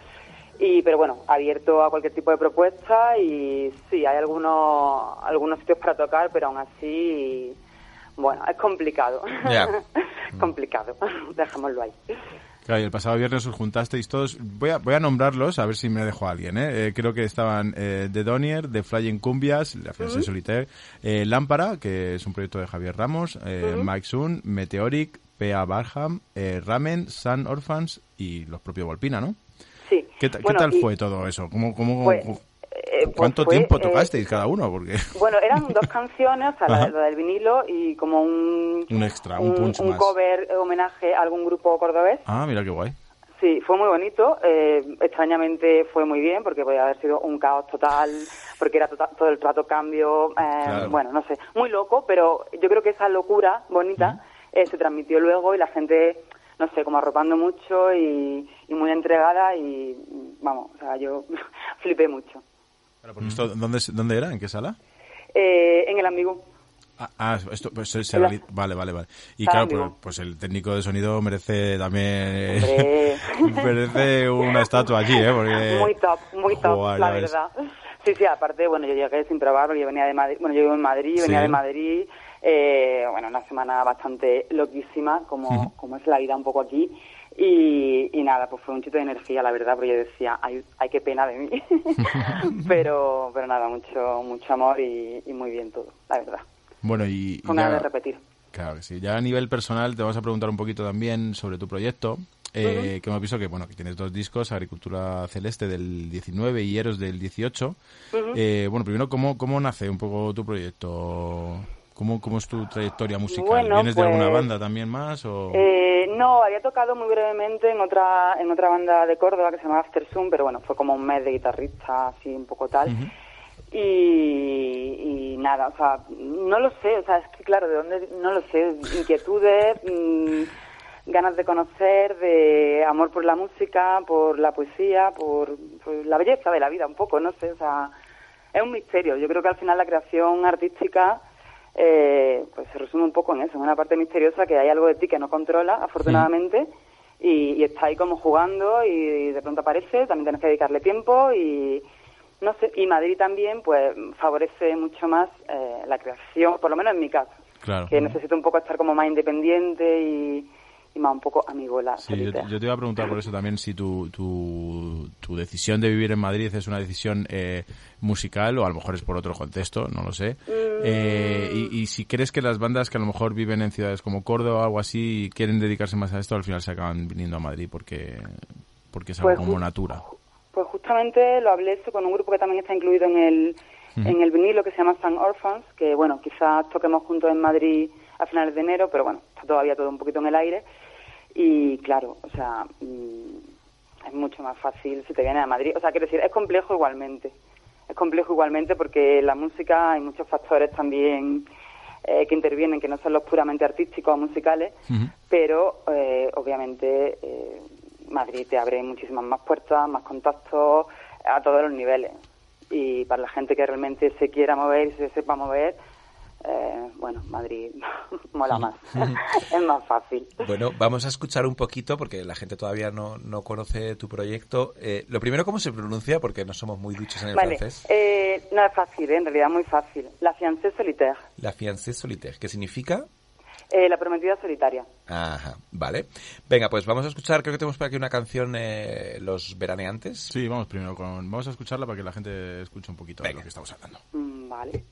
Y, pero bueno, abierto a cualquier tipo de propuesta y sí, hay algunos, algunos sitios para tocar, pero aún así, bueno, es complicado. Ya. complicado, dejémoslo ahí. Claro, y el pasado viernes os juntasteis todos. Voy a, voy a nombrarlos, a ver si me dejo a alguien. ¿eh? Eh, creo que estaban eh, The Donier, The Flying Cumbias, La Fiancé Ujú. Solitaire, eh, Lámpara, que es un proyecto de Javier Ramos, eh, Ujú. Mike Sun, Meteoric, P.A. Barham, eh, Ramen, Sun Orphans y los propios Volpina, ¿no? Sí. ¿Qué, Bueno, tal y- fue todo eso? ¿Cómo, cómo, Pues, eh, pues ¿Cuánto fue, tiempo eh, tocasteis cada uno? Porque Bueno, eran dos canciones, o sea, la, la del vinilo y como un, un extra, un, punch un más. cover eh, homenaje a algún grupo cordobés. Ah, mira qué guay. Sí, fue muy bonito. eh, extrañamente fue muy bien porque podía haber sido un caos total, porque era tota- todo el trato cambio, eh, Claro. bueno, no sé, muy loco, pero yo creo que esa locura bonita eh, se transmitió luego y la gente, no sé, como arropando mucho y, y muy entregada y, vamos, o sea, yo flipé mucho. Esto, ¿dónde, ¿Dónde era? ¿En qué sala? Eh, en el Amigo. Ah, ah, esto pues, se- Vale, vale, vale. Y claro, pues, pues el técnico de sonido merece también... Merece una estatua allí, ¿eh? Porque... Muy top, muy top, Joder, la ves. verdad. Sí, sí, aparte, bueno, yo llegué sin probar porque yo venía de Madrid, bueno, yo vivo en Madrid, venía Sí. de Madrid, eh, bueno, una semana bastante loquísima, como, como es la vida un poco aquí, y, y nada, pues fue un chute de energía, la verdad, porque yo decía, ay, ay qué pena de mí, pero pero nada, mucho mucho amor y, y muy bien todo, la verdad. Bueno, y, Con ganas de repetir. Claro que sí. Ya a nivel personal te vamos a preguntar un poquito también sobre tu proyecto. Eh, Que hemos visto que bueno que tienes dos discos, Agricultura Celeste del 19 y Eros del 18. Ujú. Eh, bueno, primero, ¿cómo, ¿cómo nace un poco tu proyecto? ¿Cómo, cómo es tu trayectoria musical? Bueno, ¿Vienes de alguna pues, banda también más? O... Eh, no, había tocado muy brevemente en otra en otra banda de Córdoba que se llama After Sun, pero bueno, fue como un mes de guitarrista, así un poco tal. Y, y nada, o sea, no lo sé, o sea, es que claro, de dónde, no lo sé, inquietudes, mm, ganas de conocer, de amor por la música, por la poesía, por, por la belleza de la vida un poco, no sé, o sea, es un misterio. Yo creo que al final la creación artística eh, pues se resume un poco en eso, en una parte misteriosa que hay algo de ti que no controla, afortunadamente, y, y está ahí como jugando y, de pronto aparece, también tienes que dedicarle tiempo y no sé, y Madrid también pues favorece mucho más eh, la creación, por lo menos en mi caso, Claro. que necesito un poco estar como más independiente y, y más un poco amigola. Sí, yo, yo te iba a preguntar por eso también si tu, tu, tu decisión de vivir en Madrid es una decisión eh, musical o a lo mejor es por otro contexto, no lo sé. Eh, y, y si crees que las bandas que a lo mejor viven en ciudades como Córdoba o algo así y quieren dedicarse más a esto, al final se acaban viniendo a Madrid porque, porque es algo Pues como natura. Pues justamente lo hablé eso con un grupo que también está incluido en el, en el vinilo que se llama Sun Orphans, que bueno, quizás toquemos juntos en Madrid a finales de enero, pero bueno, está todavía todo un poquito en el aire. Y claro, o sea, mm, es mucho más fácil si te vienes a Madrid. O sea, quiero decir, es complejo igualmente. Es complejo igualmente porque en la música hay muchos factores también eh, que intervienen, que no son los puramente artísticos o musicales, pero eh, obviamente eh, Madrid te abre muchísimas más puertas, más contactos a todos los niveles. Y para la gente que realmente se quiera mover y se sepa mover, eh, bueno, Madrid mola más, es más fácil. Bueno, vamos a escuchar un poquito porque la gente todavía no, no conoce tu proyecto. Eh, lo primero, ¿cómo se pronuncia? Porque no somos muy duchos en el Vale, francés. eh, no es fácil, eh, en realidad muy fácil. La fiancée solitaire, La fiancée solitaire, ¿qué significa? eh, la prometida solitaria. Ajá, vale. Venga, pues vamos a escuchar, creo que tenemos por aquí una canción, eh, Los Veraneantes. Sí, vamos primero con... Vamos a escucharla para que la gente escuche un poquito de lo que estamos hablando. Mm, vale.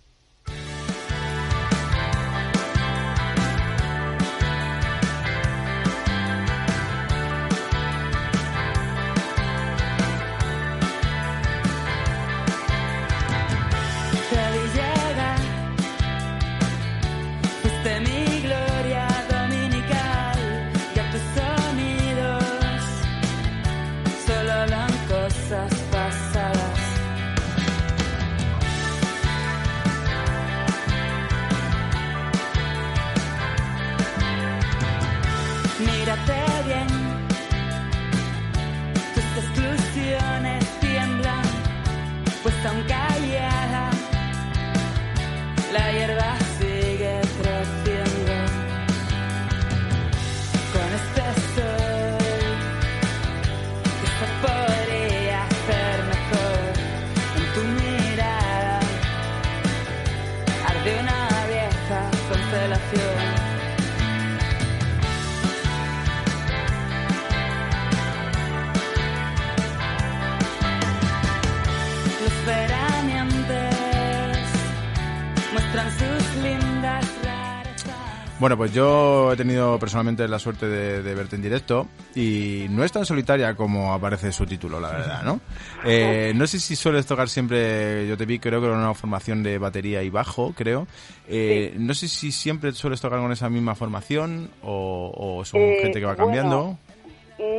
Bueno, pues yo he tenido personalmente la suerte de, de verte en directo y no es tan solitaria como aparece su título, la verdad, ¿no? Eh, no sé si sueles tocar siempre, yo te vi creo que era una formación de batería y bajo, creo. Eh, No sé si siempre sueles tocar con esa misma formación o, o son Eh, gente que va bueno, cambiando.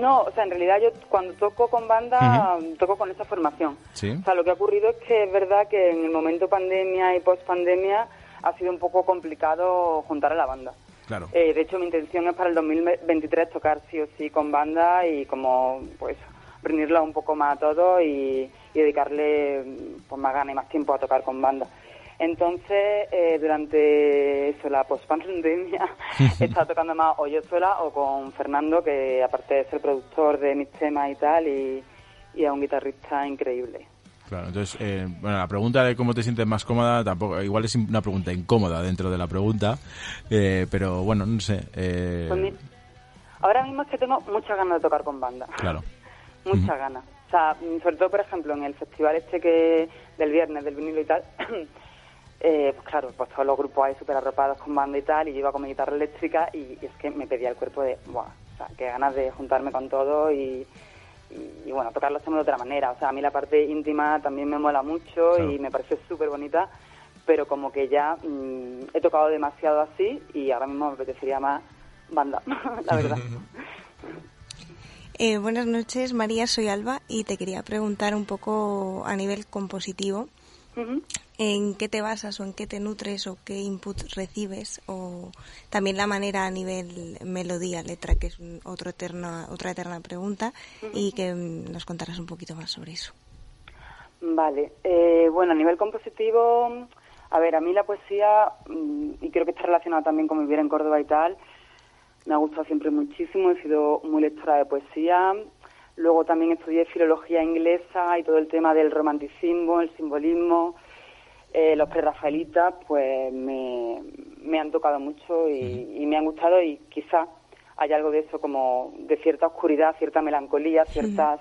No, o sea, en realidad yo cuando toco con banda, toco con esa formación. Sí. O sea, lo que ha ocurrido es que es verdad que en el momento pandemia y post pandemia ha sido un poco complicado juntar a la banda. Claro. Eh, de hecho, mi intención es para el 2023 tocar sí o sí con banda y como, pues, brindarla un poco más a todo y, y dedicarle pues, más ganas y más tiempo a tocar con banda. Entonces, eh, durante eso, la post-pandemia, he estado tocando más o yo sola o con Fernando, que aparte de ser productor de mis temas y tal, y, y es un guitarrista increíble. Claro, entonces, eh, bueno, la pregunta de cómo te sientes más cómoda, tampoco, igual es una pregunta incómoda dentro de la pregunta, eh, pero bueno, no sé. eh, Pues ahora mismo es que tengo muchas ganas de tocar con banda. claro. muchas ganas. O sea, mm, sobre todo, por ejemplo, en el festival este que del viernes, del vinilo y tal, eh, pues claro, pues todos los grupos ahí súper arropados con banda y tal, y yo iba con mi guitarra eléctrica y, y es que me pedía el cuerpo de, ¡buah! O sea, qué ganas de juntarme con todo y, y, y bueno, tocar los temas de otra manera. O sea, a mí la parte íntima también me mola mucho Claro. y me parece súper bonita, pero como que ya mm, he tocado demasiado así y ahora mismo me apetecería más banda, la verdad. Eh, buenas noches, María, soy Alba y te quería preguntar un poco a nivel compositivo. ¿En qué te basas o en qué te nutres o qué input recibes? O también la manera a nivel melodía, letra, que es un- otro eterna, otra eterna pregunta, y que mm, nos contarás un poquito más sobre eso. Vale, eh, bueno, a nivel compositivo, a ver, a mí la poesía, mm, y creo que está relacionado también con vivir en Córdoba y tal, me ha gustado siempre muchísimo, he sido muy lectora de poesía. Luego también estudié filología inglesa y todo el tema del romanticismo, el simbolismo. Eh, los prerrafaelitas, pues me, me han tocado mucho y, y me han gustado y quizá hay algo de eso como de cierta oscuridad, cierta melancolía, ciertas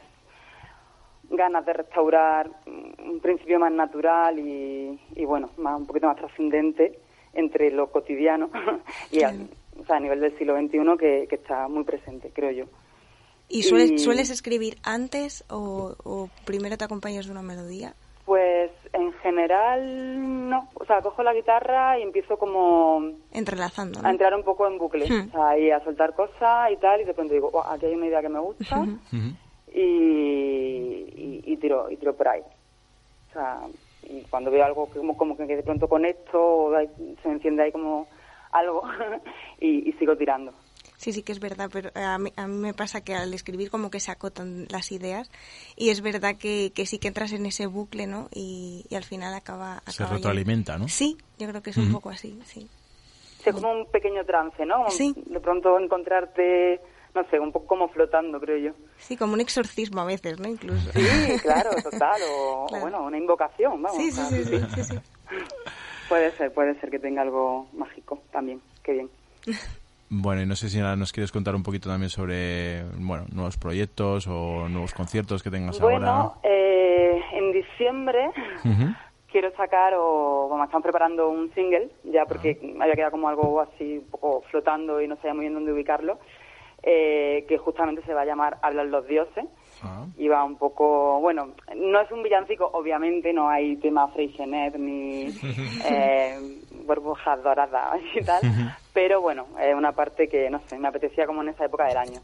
ganas de restaurar un principio más natural y, y, bueno, más un poquito más trascendente entre lo cotidiano y al- o sea, a nivel del siglo XXI que, que está muy presente, creo yo. ¿Y sueles, Y- sueles escribir antes o, o primero te acompañas de una melodía? Pues en general no, o sea, cojo la guitarra y empiezo como Entrelazando, a entrar un poco en bucle, Hmm. o sea, y a soltar cosas y tal, y de pronto digo, "Oh, aquí hay una idea que me gusta y, y, y tiro y tiro por ahí. O sea, y cuando veo algo que como, como que de pronto conecto, o se enciende ahí como algo y, y sigo tirando. Sí, sí que es verdad, pero a mí, a mí me pasa que al escribir como que se acotan las ideas y es verdad que, que sí que entras en ese bucle, ¿no? Y, y al final acaba... Se acaba ya- retroalimenta, ¿no? Sí, yo creo que es un Ujú. poco así, sí. Sí, es como un pequeño trance, ¿no? Sí. De pronto encontrarte, no sé, un poco como flotando, creo yo. Sí, como un exorcismo a veces, ¿no? Incluso. Sí, claro, total, o, o Claro. bueno, una invocación, vamos. Sí, sí, o sí, sí, sí, sí. Puede ser, puede ser que tenga algo mágico también, qué bien. Bueno, y no sé si ahora nos quieres contar un poquito también sobre, bueno, nuevos proyectos o nuevos conciertos que tengas Bueno, eh, en diciembre ahora. Quiero sacar, o bueno, estamos preparando un single, ya porque Ah. había quedado como algo así un poco flotando y no sabía muy bien dónde ubicarlo, eh, que justamente se va a llamar Hablan los dioses. Ah. Y va un poco, bueno, no es un villancico, obviamente, no hay tema Freixenet ni eh, burbujas doradas y tal, pero bueno, es una parte que, no sé, me apetecía como en esa época del año.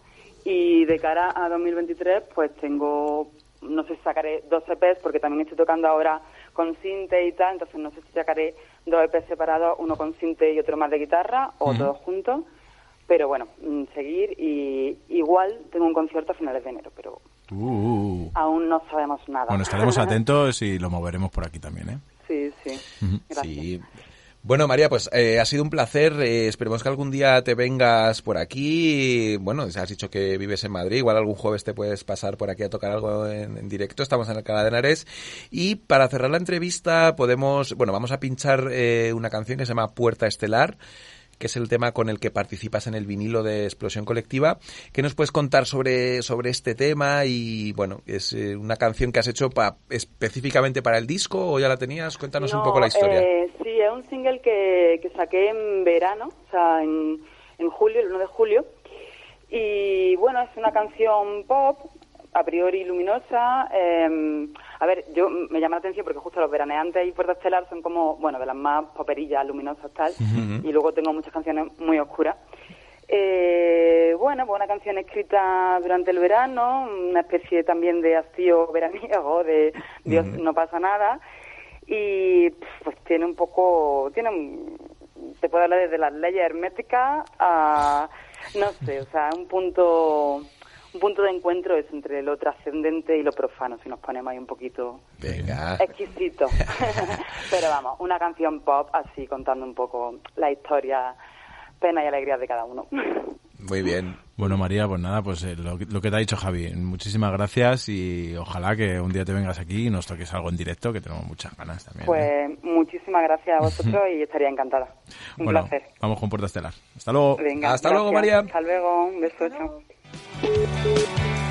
Y de cara a 2023, pues tengo, no sé si sacaré dos EPs, porque también estoy tocando ahora con cinte y tal, entonces no sé si sacaré dos EPs separados, uno con cinte y otro más de guitarra, o todos juntos. Pero bueno, mm, seguir y igual tengo un concierto a finales de enero, pero Uh. aún no sabemos nada. Bueno, estaremos atentos y lo moveremos por aquí también, ¿eh? Sí, sí. Gracias. Sí. Bueno, María, pues eh, ha sido un placer. eh, esperemos que algún día te vengas por aquí. Bueno, has dicho que vives en Madrid. Igual algún jueves te puedes pasar por aquí a tocar algo en, en directo. Estamos en Alcalá de Henares. Y para cerrar la entrevista, podemos. Bueno, vamos a pinchar eh, una canción que se llama Puerta Estelar que es el tema con el que participas en el vinilo de Explosión Colectiva. ¿Qué nos puedes contar sobre, sobre este tema? Y bueno, es eh, una canción que has hecho pa- específicamente para el disco o ya la tenías? Cuéntanos un poco la historia. eh, sí, es un single que, que saqué en verano, o sea, en, en julio, el 1 de julio. Y bueno, es una canción pop, a priori luminosa. eh, a ver, yo me llama la atención porque justo los veraneantes y Puerta Estelar son como, bueno, de las más poperillas, luminosas, tal. Y luego tengo muchas canciones muy oscuras. Eh, bueno, pues una canción escrita durante el verano, una especie también de hastío veraniego, de Dios, no pasa nada. Y pues tiene un poco, tiene un, te puedo hablar desde las leyes herméticas a, no sé, o sea, un punto, un punto de encuentro es entre lo trascendente y lo profano, si nos ponemos ahí un poquito Venga. exquisito. Pero vamos, una canción pop así contando un poco la historia, pena y alegría de cada uno. Muy bien. Bueno, María, pues nada, pues eh, lo, que- lo que te ha dicho Javi, muchísimas gracias y ojalá que un día te vengas aquí y nos toques algo en directo, que tenemos muchas ganas también. ¿eh? Pues muchísimas gracias a vosotros y estaría encantada. Un bueno, placer. vamos con Puerta Estelar. Hasta luego. Venga, Hasta luego, gracias. María. Hasta luego, un beso. chao. Thank you.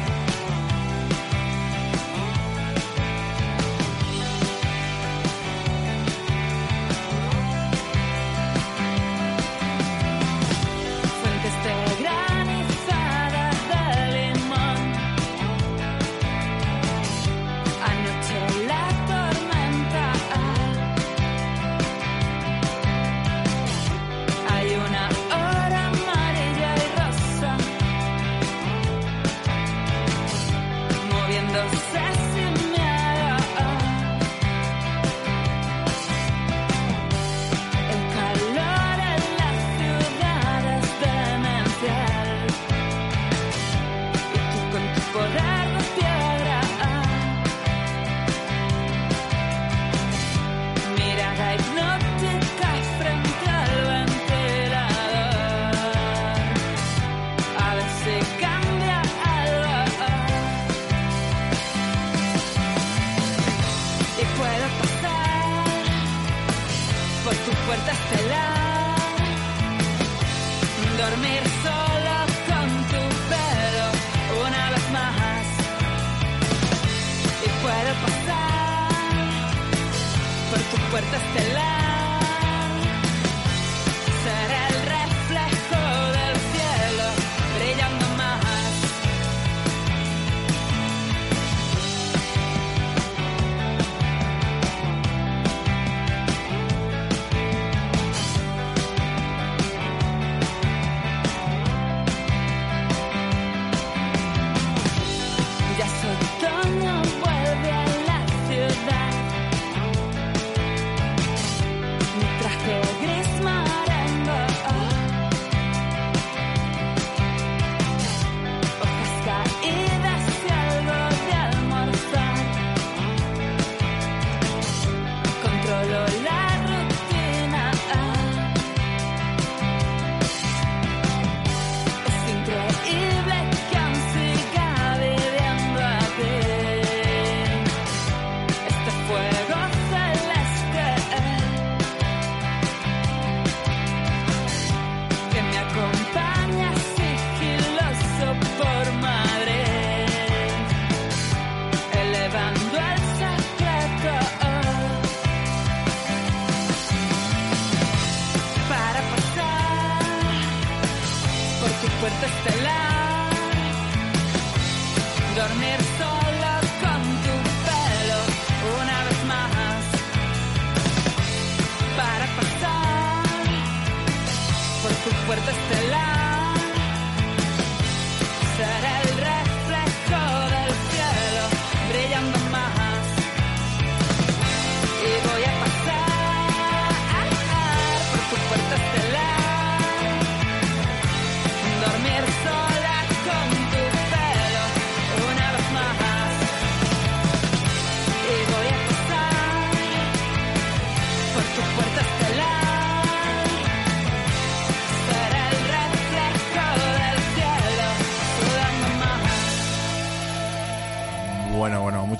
Tu puerta estelar,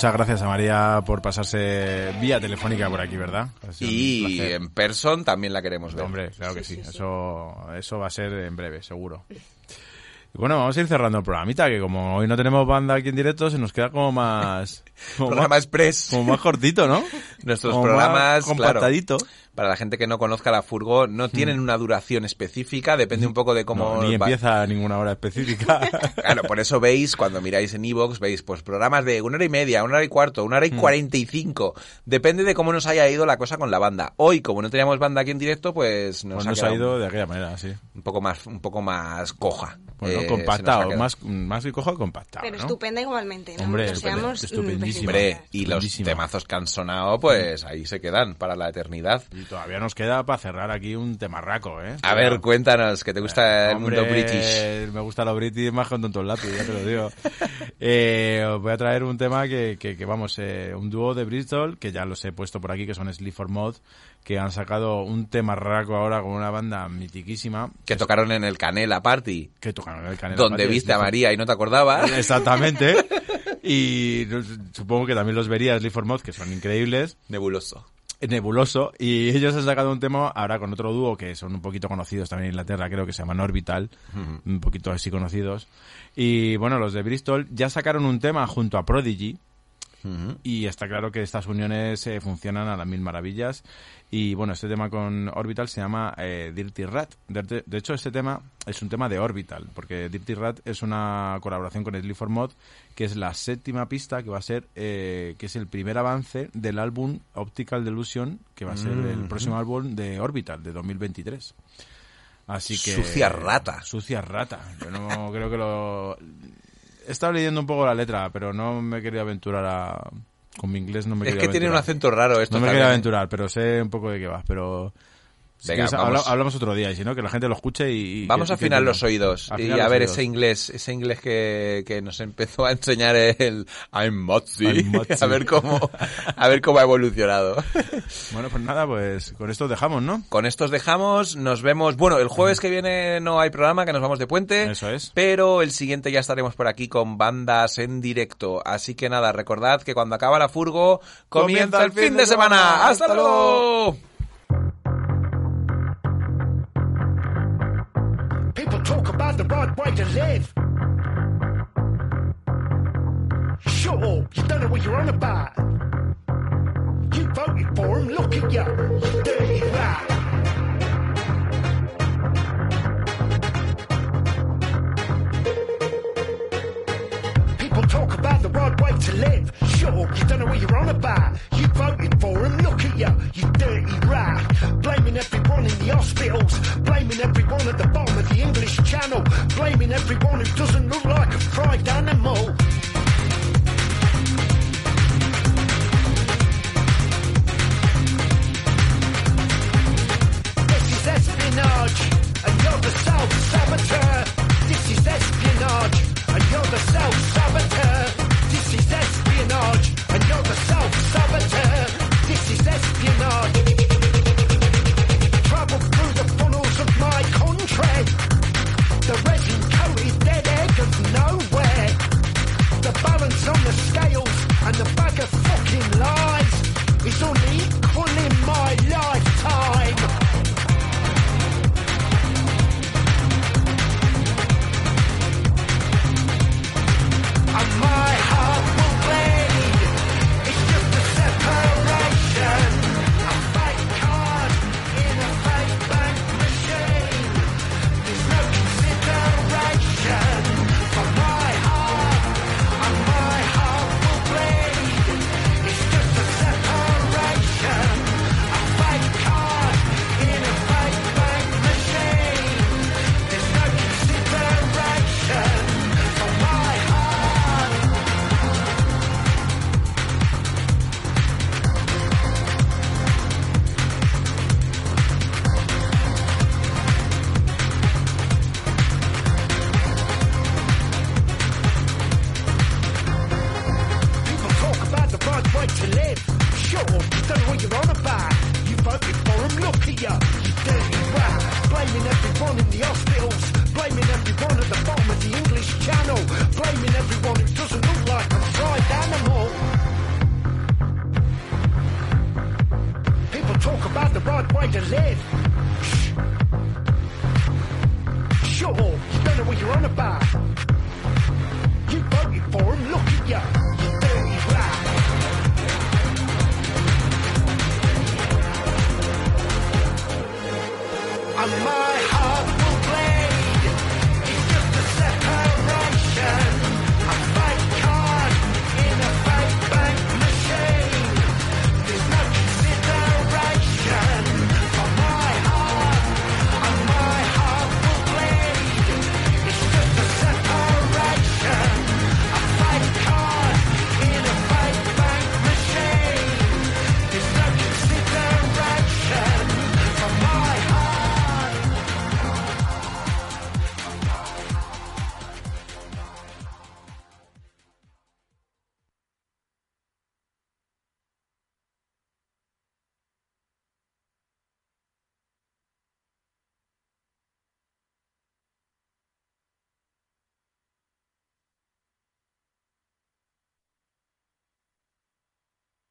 muchas gracias a María por pasarse vía telefónica por aquí, ¿verdad? Y en person también la queremos ver. Hombre, claro que sí, Eso, eso va a ser en breve, seguro. Y bueno, vamos a ir cerrando el programita, que como hoy no tenemos banda aquí en directo, se nos queda como más... Como Programa más, express. Como más cortito, ¿no? Nuestros Como programas, más claro. Para la gente que no conozca la Furgo, no tienen una duración específica, depende un poco de cómo... No, ni va- empieza a ninguna hora específica. Claro, por eso veis, cuando miráis en Evox, veis pues programas de una hora y media, una hora y cuarto, una hora y Mm. cuarenta y cinco. Depende de cómo nos haya ido la cosa con la banda. Hoy, como no teníamos banda aquí en directo, pues nos Pues ha nos ha ido de aquella manera, sí. un poco más, un poco más coja. Bueno, Eh, compactado, más, más que cojo, compactado, Pero ¿no? estupenda igualmente, ¿no? Hombre, estupendísimo. Hombre, y los temazos que han sonado, pues ahí se quedan para la eternidad. Y todavía nos queda para cerrar aquí un temarraco, ¿eh? A ver, cuéntanos, que te gusta el Hombre, mundo british. Me gusta lo british más con tontos lápiz, ya te lo digo. Eh, os voy a traer un tema que, que, que, vamos, eh, un dúo de Bristol, que ya los he puesto por aquí, que son Sleep for Mod, que han sacado un temarraco ahora con una banda mitiquísima. Que tocaron en el Canela Party. Que tocaron en el Canela Donde Party, viste a María y no te acordabas. Exactamente. Y supongo que también los verías, Sleep for Mod, que son increíbles. Nebuloso. Nebuloso. Y ellos han sacado un tema ahora con otro dúo que son un poquito conocidos también en Inglaterra, creo que se llaman Orbital. Un poquito así conocidos. Y bueno, los de Bristol ya sacaron un tema junto a Prodigy. Y está claro que estas uniones eh, funcionan a las mil maravillas. Y bueno, este tema con Orbital se llama eh, Dirty Rat. De, de hecho, este tema es un tema de Orbital, porque Dirty Rat es una colaboración con Sleep for Mod, que es la séptima pista que va a ser, eh, que es el primer avance del álbum Optical Delusion, que va a ser el Mm. próximo álbum de Orbital, de 2023. Así que... Sucia rata. Sucia rata. Yo no creo que lo... He estado leyendo un poco la letra, pero no me querido aventurar a... Con mi inglés no me Es que tiene un aventurar. acento raro esto. No me también, quería ¿eh? aventurar, pero sé un poco de qué va. Pero Venga, vamos. habla- hablamos otro día, y si no, que la gente lo escuche y... Vamos a afinar los oídos y a ver oídos. ese inglés, ese inglés que, que nos empezó a enseñar el I'm Motzi. A ver cómo, a ver cómo ha evolucionado. Bueno, pues nada, pues con esto dejamos, ¿no? Con esto os dejamos, nos vemos. Bueno, el jueves que viene no hay programa, que nos vamos de puente. Eso es. Pero el siguiente ya estaremos por aquí con bandas en directo. Así que nada, recordad que cuando acaba la furgo, comienza, el fin de semana. ¡Hasta, Hasta luego! Talk about the right way to live. Shut up, you don't know what you're on about. You voted for him, look at you, you dirty rat. Right way to live. Up, you don't know what you're on about. You voted for him, look at you, you dirty rat. Blaming everyone in the hospitals, blaming everyone at the bottom of the English Channel, blaming everyone who doesn't look like a fried animal. This is espionage, and you're the self-saboteur. This is espionage, and you're the self-saboteur. The self-saboteur. This is espionage. Through the funnels of my country. The dead nowhere. The balance on the scales and the bag of fucking lies is unequal in my lifetime.